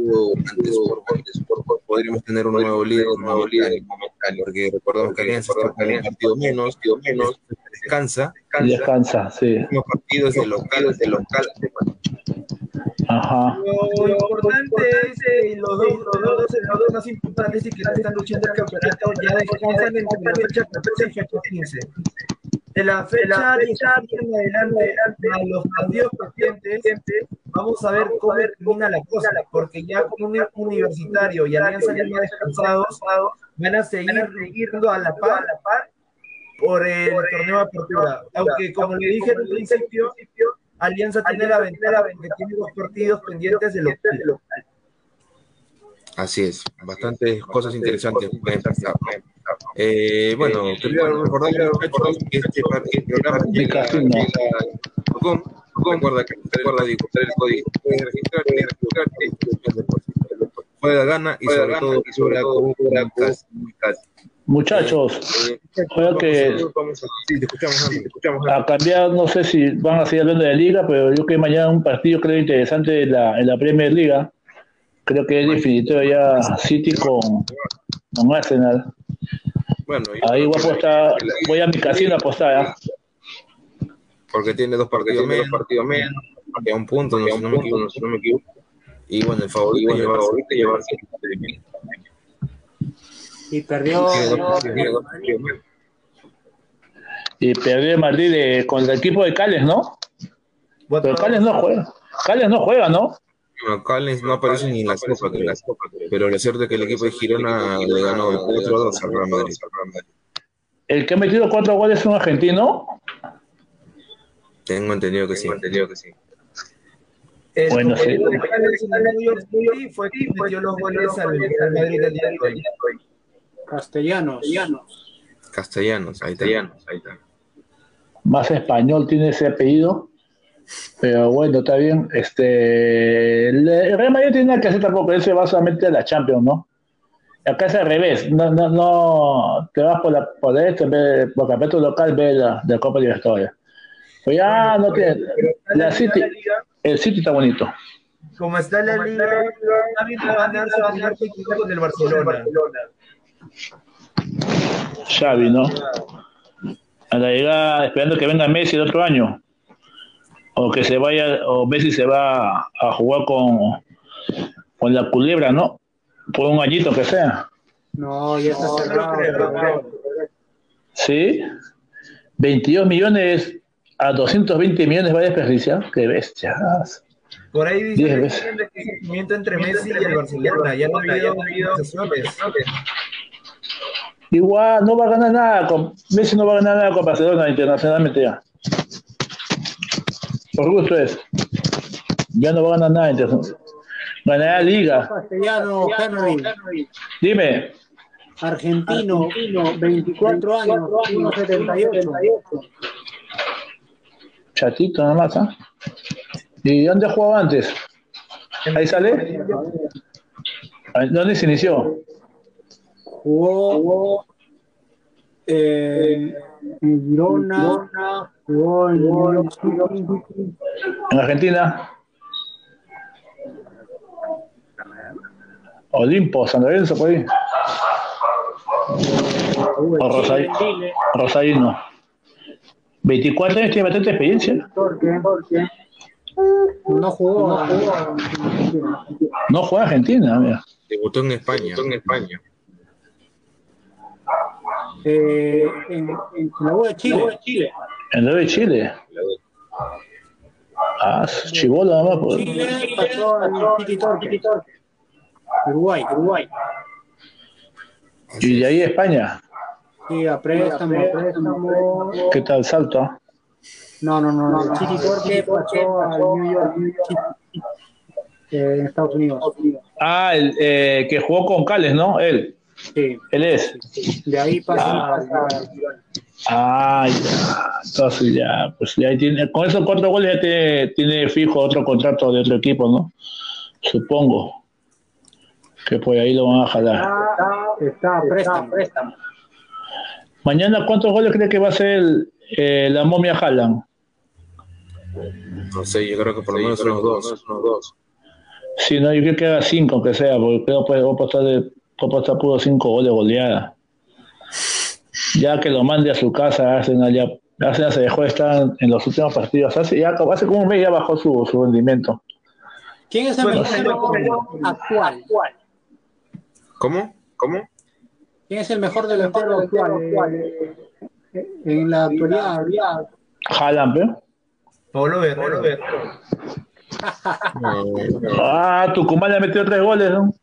antes por antes por podríamos tener un nuevo líder, un nuevo líder momental, porque recordemos que Alianza está con un partido menos, partido menos, descansa, descansa, descansa sí. Los partidos de local, de local, de Ajá. Lo importante es que los dos, los dos, los dos más importantes y que están luchando el campeonato ya descansan entre la fecha 14 y fecha 15. De la fecha 17 en adelante, a los partidos pendientes, vamos a ver cómo termina la cosa, porque ya con un universitario y Alianza Lima descansados, van a seguir yendo a la par, por el torneo de apertura. Aunque, como le dije en un principio, Alianza tiene la ventaja porque tiene dos partidos pendientes de local. Así es, bastantes cosas interesantes pueden pasar. Eh, bueno, quería recordarle a los que este programa llega a Recuerda que recuerda disfrutar el código. Puedes registrar, puedes registrar, puede dar gana y sobre todo que sobre la Muchachos, creo que a cambiar, no sé si van a seguir hablando de la liga, pero yo creo que mañana un partido creo interesante en la, en la Premier Liga. Creo que es definitorio ya City con, con Arsenal. Bueno, Ahí voy a apostar, voy a mi casino a apostar. ¿eh? Porque tiene dos partidos menos, partidos menos, a un punto, no, no, me equivoco, no me equivoco. Y bueno, el favorito, el favorito llevarse y perdió. Y perdió Madrid de, con el equipo de Cales, ¿no? Pero Cales no juega. Cales no juega, ¿no? No, Cales no aparece ni en las copas, pero lo cierto es que el equipo de Girona le ganó 4-2 al Real Madrid. ¿El que ha metido cuatro goles es un argentino? Tengo entendido que sí. Tengo entendido que sí. El bueno, sí. fue quien metió los goles al Real Madrid el día de hoy. Castellanos. Castellanos, ahí está. ahí está. Más español tiene ese apellido. Pero bueno, está bien. Este, el Real Madrid tiene que hacer tampoco, él se va solamente a la Champions, ¿no? Acá es al revés, no, no, no te vas por, la, por este, por campeonato local, ve la, de la Copa Libertadores. Pues ya no tiene. La City, el City está bonito. Como está la liga, también va a ganar su con el Barcelona. Xavi, ¿no? A la llegada, esperando que venga Messi el otro año. O que se vaya, o Messi se va a jugar con, con la culebra, ¿no? Por un añito que sea. No, ya está cerrado. ¿Sí? 22 millones a 220 millones va a desperdiciar. Qué bestias. Por ahí dice que es entre Messi y el Barcelona. Ya no ha habido sesiones. Igual no va a ganar nada con Messi no va a ganar nada con Barcelona internacionalmente ya. Por gusto es. Ya no va a ganar nada internacionalmente. Ganará Liga. Castellano, Henry. Dime. Argentino, 24 años, 1.78. Chatito nada más, ¿ah? ¿Y dónde jugaba antes? ¿Ahí sale? ¿Dónde se inició? Jugó en Girona, En Argentina. Olimpo, San Lorenzo, por ahí. O Rosarino. 24 años tiene bastante experiencia. No jugó. No jugó. No Argentina, mira. Debutó en España. en España. Eh, en, en la U de Chile. En la U de Chile. Ah, chivolo nada más. Pues. Chile pasó Torque. Uruguay, Uruguay. Y de ahí España. Sí, a préstamo, a préstamo. ¿Qué tal salto? No, no, no, no. Tiki Torque pasó al New York eh, en Estados Unidos. Ah, el eh, que jugó con Cales, ¿no? Él. Sí. Él es. De ahí pasa Ah. al Ah, ya. Entonces ya, pues ya tiene, con esos cuatro goles ya tiene, tiene fijo otro contrato de otro equipo, ¿no? Supongo. Que por ahí lo van a jalar. Está a préstamo. Mañana, ¿cuántos goles cree que va a ser el, eh, la momia Haaland? No sé, yo creo que por lo menos unos dos. Unos dos. Sí, no, yo creo que haga cinco, aunque sea, porque creo que va a pasar de va a pasar puro cinco goles goleada. Ya que lo mande a su casa, Arsenal ya, Arsenal se dejó de estar en los últimos partidos. Hace, ya, hace como un mes ya bajó su, su rendimiento. ¿Quién es el Bueno, mejor sí. delantero actual? ¿Cómo? ¿Cómo? ¿Quién es el mejor delantero actual? eh, En la actualidad. Haaland, ¿pero? Pablo Guerrero. Ah, Tucumán le metió tres goles, ¿no?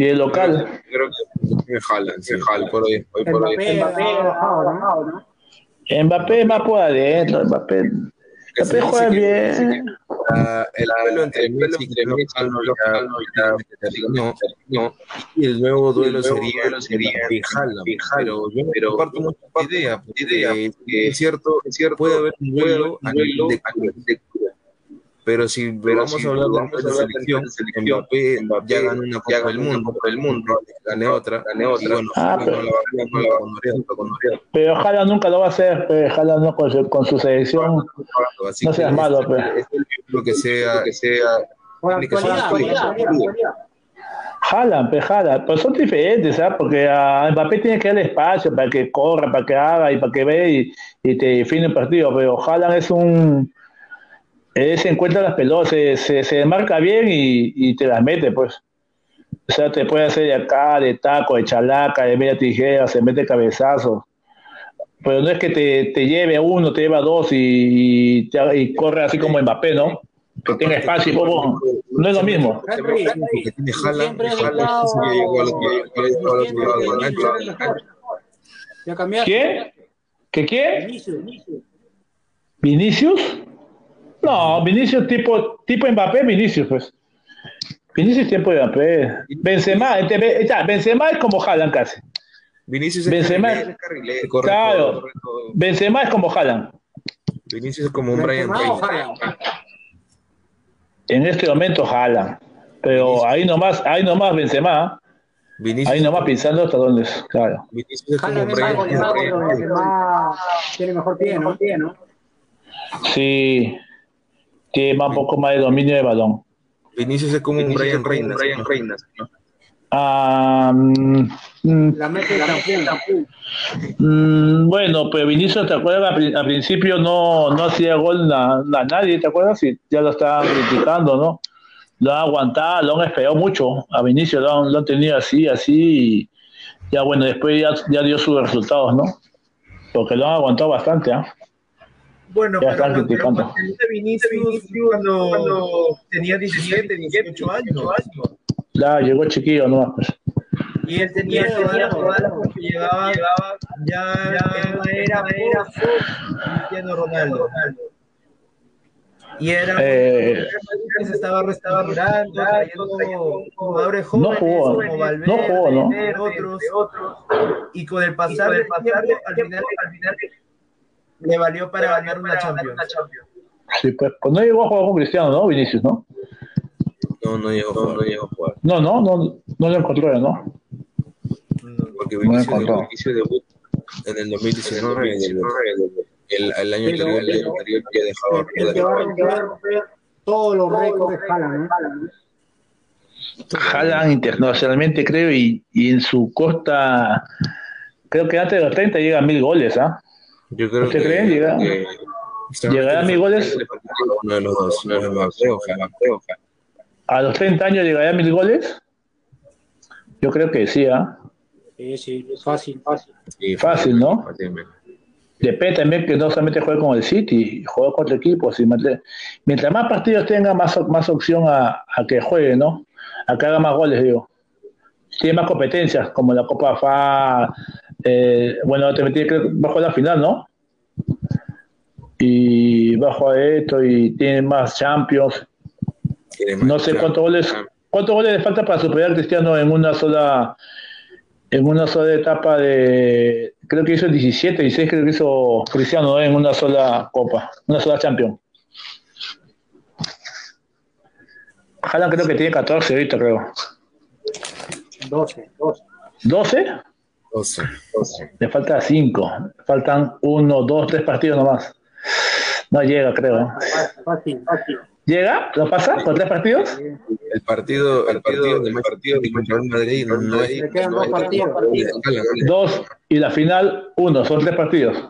Y el local. Creo que me jalan, se jalan por hoy. hoy por hoy. Mbappé ¿no? Mbappé es más por adentro, Mbappé. Mbappé juega bien. El duelo entre Messi y Cristiano terminó, terminó, y el nuevo duelo sería sería Haaland, pero yo no comparto mucho idea, porque es cierto, es cierto, puede haber un duelo a nivel de clubes, pero si vamos a hablar de la selección, Mbappé ya ganó una Copa del Mundo, el mundo, gane otra, gane otra, y bueno, Ah, no pero- la va a ganar, no la Oriol. Pero Haaland nunca lo va a hacer, pues, Haaland no con su, con su selección. Así No seas malo, pues. es el ejemplo que sea, que sea. Jalan, pues jalan, pero son diferentes, ¿sabes? Porque a Mbappé tiene que darle espacio para que corra, para que haga y para que vea y, y te define el partido, pero Jalan es un... Él se encuentra las pelotas, se, se, se marca bien y, y te las mete, pues. O sea, te puede hacer de acá, de taco, de chalaca, de media tijera, se mete cabezazo. Pero no es que te, te lleve a uno, te lleva a dos y, y, te- y corre así como Mbappé, ¿no? Que tenga espacio y poco. No es lo mismo. Henry. ¿Qué qué? Vinicius, Vinicius. No, Vinicius tipo, tipo Mbappé, Vinicius, pues. Vinicius tiempo de Mbappé. Benzema, este, ya, Benzema es como Haaland casi. Vinicius es Benzema- carrilero, es carrilero, corre Claro. todo, corre todo. Benzema es como Haaland. Vinicius es como un Brian Benzema Reina. En este momento Haaland. Pero ahí nomás, ahí nomás Benzema. Vinicius, Ahí nomás pensando hasta dónde es, claro. Vinicius es como Haaland Brian. Benzema tiene mejor. Pie, ¿no? Sí. Tiene más un poco más de dominio de balón. Vinicius es como un Brian Reina. Brian Reina. Ah, mm, mm, La. Mm, bueno, pero Vinicius, ¿te acuerdas? Al pri- Al principio no, no hacía gol a, a nadie, ¿te acuerdas? Sí, ya lo estaban criticando, ¿no? Lo han aguantado, lo han esperado mucho. A Vinicius lo han, lo han tenido así, así. Y ya, bueno, después ya, ya dio sus resultados, ¿no? Porque lo han aguantado bastante, ¿ah? Bueno, Ya pero Vinicius cuando, cuando tenía 17, 18 años. Ya llegó chiquillo, ¿no? Pues. Y él tenía porque llegaba, ya, era Cristiano Ronaldo. Y era Eh, que se estaba restaurando, trayendo jugadores No jóvenes jugó, como Valverde, no jugó, ¿no? otros, y con el pasar del tiempo, al final, al final le valió para ganar una Champions. Sí, pues, pues no llegó a jugar con Cristiano, ¿no? Vinicius, ¿no? No, no llegó a jugar, no llegó a jugar. No, no, no, no lo encontró, ¿no? Porque No Vinicius, encontró. Vinicius debut en el 2019 en el, el, el año Pero- anterior, el año anterior había dejado El que va a romper todos los récords de Haaland, ¿no? Haaland internacionalmente creo y, y en su costa creo que antes de los 30 llega a mil goles, ¿ah? Yo creo ¿Usted que, cree? Llega- que- ¿Llegará a mil goles? Uno de los dos, uno de los dos, creo, ojalá, creo, ojalá. ¿A los 30 años llegará a mil goles? Yo creo que sí, ¿ah? Sí, sí, fácil, fácil. Sí, Fácil, ¿no? fácilmente. Depende también que no solamente juegue con el City, juega con otro equipo. si mientras más partidos tenga, más, más opción a, a que juegue, ¿no? A que haga más goles, digo. Tiene más competencias, como la Copa FA. Eh, bueno, te metí, creo jugar la final, ¿no? Y va a esto y tiene más Champions. Tiene más, No sé cuántos goles, cuántos goles le falta para superar a Cristiano en una sola en una sola etapa de creo que hizo 17, 16 creo que hizo Cristiano ¿no? en una sola copa, una sola Champions. Haaland creo que tiene 14 ahorita creo. 12, 12. ¿12? 12, 12. Le falta 5. Faltan 1, 2, 3 partidos nomás. No llega, creo. Fácil, fácil. ¿Llega? ¿Lo pasa? ¿Con tres partidos? El partido, el partido de partido de contra el Madrid no, no. Le quedan no dos es- partidos. Dos y la final, uno. Son tres partidos.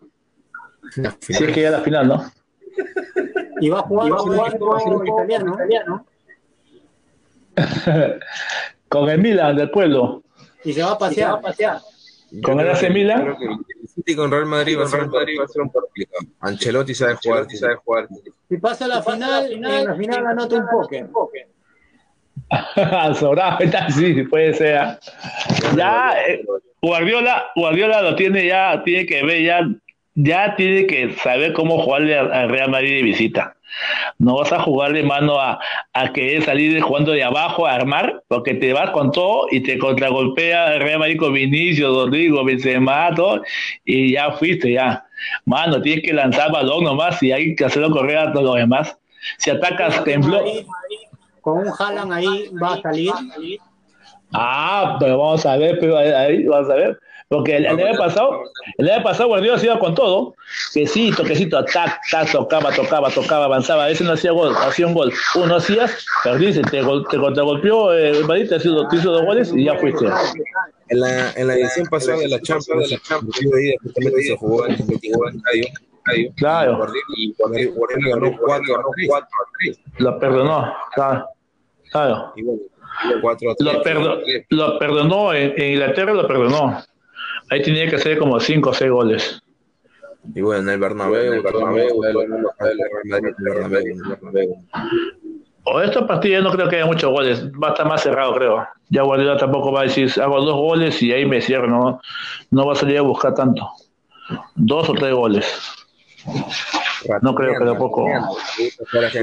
Si es que llega a la final, ¿no? Y va a jugar con un equipo italiano. Con el Milan del pueblo. Y se va a pasear. Con el AC Milan. City con Real Madrid va a ser un partido complicado. Ancelotti sabe jugar, sabe jugar. Si pasa la final, en la final anota un póker. Sobrado, está sí, puede ser. Ya, eh, Guardiola, Guardiola lo tiene ya, tiene que ver ya, ya tiene que saber cómo jugarle al al Real Madrid de visita. No vas a jugarle mano a, a querer salir jugando de abajo a armar, porque te vas con todo y te contragolpea el Real Madrid con Vinicius, Rodrigo, Benzema, todo, y ya fuiste, ya. Mano, tienes que lanzar balón nomás y hay que hacerlo correr a todos los demás. Si atacas bloque. Con un Haaland ahí va a salir. Ah, pero vamos a ver, pero ahí vamos a ver. Porque el, el año pasado, el año pasado Guardiola se iba con todo, que sí, toquecito, tac, tac, tocaba, tocaba, tocaba, avanzaba, a veces no hacía gol, hacía un gol, uno hacías, perdiste, te, gol- te contragolpeó eh, el Madrid, te hizo, te hizo dos goles y ya fuiste. En la, en la edición pasada de la Champions, de ida justamente se jugó en el estadio. Claro. Y Guardiola Guardiola ganó 4 a 3. Lo perdonó, claro. claro. Y bueno, 4 a 3. Lo, perdo- lo perdonó, en, en Inglaterra lo perdonó. Ahí tenía que hacer como cinco o seis goles. Y bueno, en el Bernabéu, el Bernabéu, todo el mundo sabe el Real Madrid, el Bernabéu, el Bernabéu. O estos partidos no creo que haya muchos goles, va a estar más cerrado, creo. Ya Guardiola tampoco va a decir, hago dos goles y ahí me cierro, no, no va a salir a buscar tanto. Dos o tres goles. No creo que tampoco.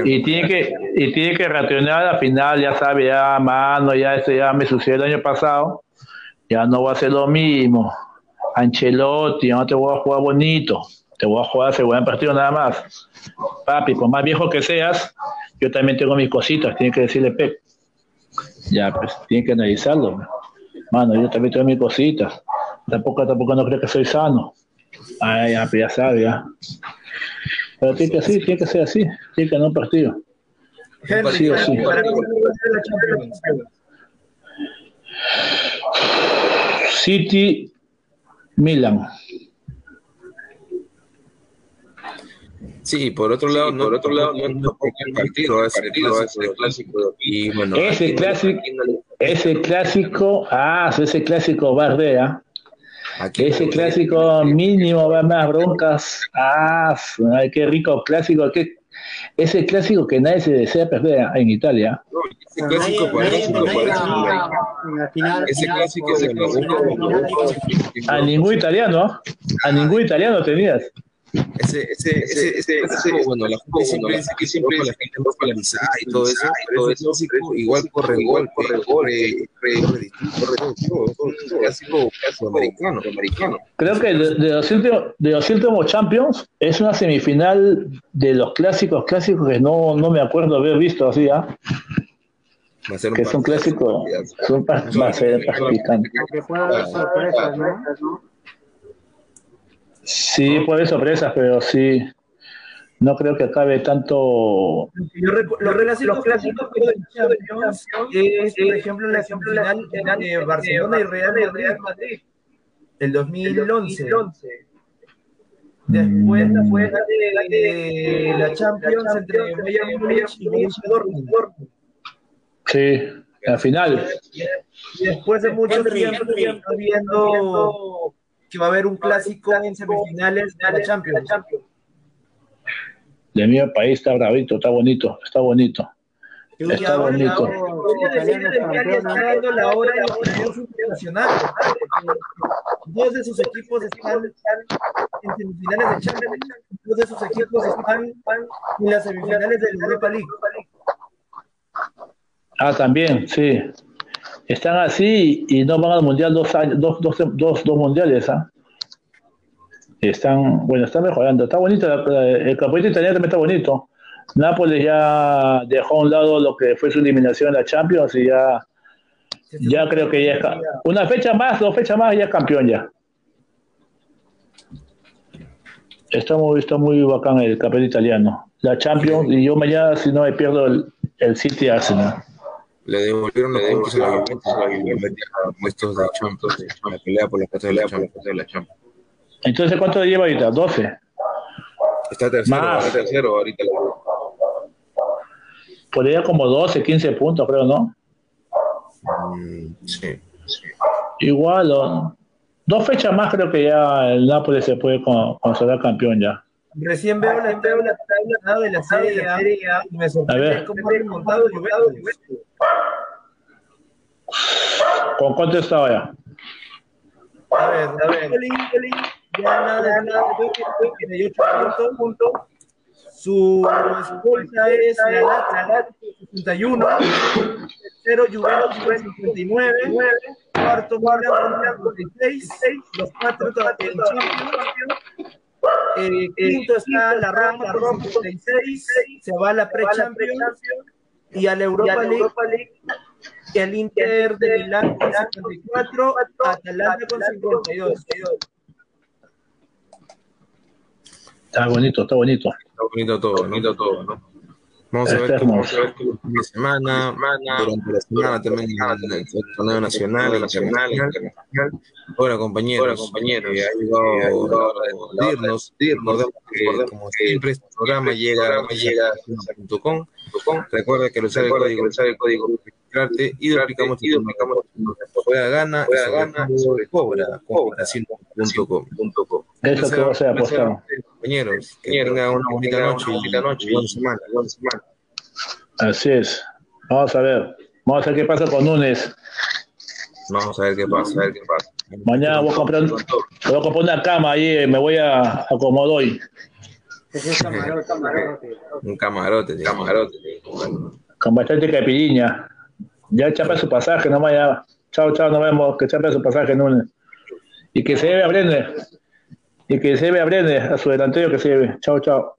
Y tiene que, y tiene que racionar al final, ya sabe, ya mano, ya este ya me sucedió el año pasado, ya no va a ser lo mismo. Ancelotti, no te voy a jugar bonito, te voy a jugar ese buen partido nada más. Papi, por más viejo que seas, yo también tengo mis cositas, tiene que decirle Pep. Ya, pues, tiene que analizarlo. Mano, yo también tengo mis cositas. Tampoco, tampoco no creo que soy sano. Ah, ya, pues ya sabe, ya. Pero tiene que ser, tiene que ser así, tiene que ganar un partido. Sí o sí. ¿para Champions? City, Milan. Sí, por otro lado, no, por otro lado, no, no cualquier partido, es partido, es el clásico. Y bueno, Ese clásico, aquí no le- ese clásico, ah, ese clásico bardea. aquí Ese clásico mínimo va más broncas. Ah, qué rico clásico. Qué, ese clásico que nadie se desea perder en Italia. Ese clásico Nadie- parece, Ese clásico es el A ningún italiano, a ningún italiano tenías. Ese, ese, ese, ese, ese, bueno, la gente siempre dice que siempre la gente polarizada y todo eso, todo eso, igual corre igual, corre, todo, clásico, clásico americano, americano. Creo que de, los últimos, de los últimos Champions es una semifinal de los clásicos, clásicos que no, no me acuerdo haber visto así, ¿ah? Va a ser un que clásicos, son pa- va a ser partido. Que pueda haber sorpresas, ¿no? Sí, puede haber sorpresas, pero sí. No creo que acabe tanto. Los clásicos clásicos de Champions es, por ejemplo, la final de Barcelona y Real Madrid, el 2011. Después, después de, la Champions entre Bayern Múnich y Borussia Dortmund. Sí, la final. Y después de mucho tiempo viendo que va a haber un clásico en semifinales de la Champions. De mi país está bravito, está bonito, está bonito. Está bonito. la hora internacional. Dos de sus equipos están en semifinales de Champions. Dos de sus equipos están en las semifinales de la Europa League. Ah, también, sí. Están así y no van al mundial dos años, dos, dos, dos, dos mundiales, ¿ah? Están, bueno, está mejorando. Está bonito, el campeonato italiano también está bonito. Nápoles ya dejó a un lado lo que fue su eliminación en la Champions y ya, ya creo que ya es, una fecha más, dos fechas más ya campeón ya. Está muy, está muy bacán el campeonato italiano. La Champions, y yo mañana si no me pierdo el, el City Arsenal. Le devolvieron los puntos a la Juventus puestos de Champions, la pelea por la casa de la Champions. Entonces, ¿cuánto lleva ahorita? ¿12? Está tercero, está tercero ahorita. Podría como 12, 15 puntos, creo, ¿no? Mm, sí, Igual, dos fechas más creo que ya el Nápoles se puede considerar campeón ya. Recién veo la, tabla de la serie A y me sorprende cómo ha remontado el Juventus. ¿Con cuánto estaba ya? A ver, a ver. Ya nada, nada, 8 puntos. Su escolta es la 61. Tercero, Juventus 59. Cuarto, Milan 56. Los cuatro en Champions. Eh, quinto está la Roma con 56. Se va a la pre-Champions. Y a la Europa League el Inter de Milán con 54, Atalanta con 52. Está bonito, está bonito. Está bonito todo, bonito todo, ¿no? Vamos a ver cómo de semana, durante la semana también en el torneo nacional, el nacional, internacional. Bueno, compañeros, Hola, compañeros, ya ha llegado la hora de irnos. Como siempre, este programa llega a .com. Recuerda que usar el código, usar el código registrarte y duplicamos juega gana, juega gana, cobra, cobra, .com. Eso que va a ser apostado compañeros. Que tengan una bonita noche, bonita noche y buena semana, buena semana. Así es. Vamos a ver. Vamos a ver qué pasa con Nunes. Vamos a ver qué pasa, a ver qué pasa. Mañana voy a comprar, voy a comprar una cama ahí, me voy a acomodar hoy. un camarote, un camarote. Con bastante capiriña. Ya chapa su pasaje, no vaya. Chao, chao, nos vemos. Que chapa su pasaje, Nunes. Y que se debe aprender y que se ve a Brende, a su delantero que se ve. Chao, chao.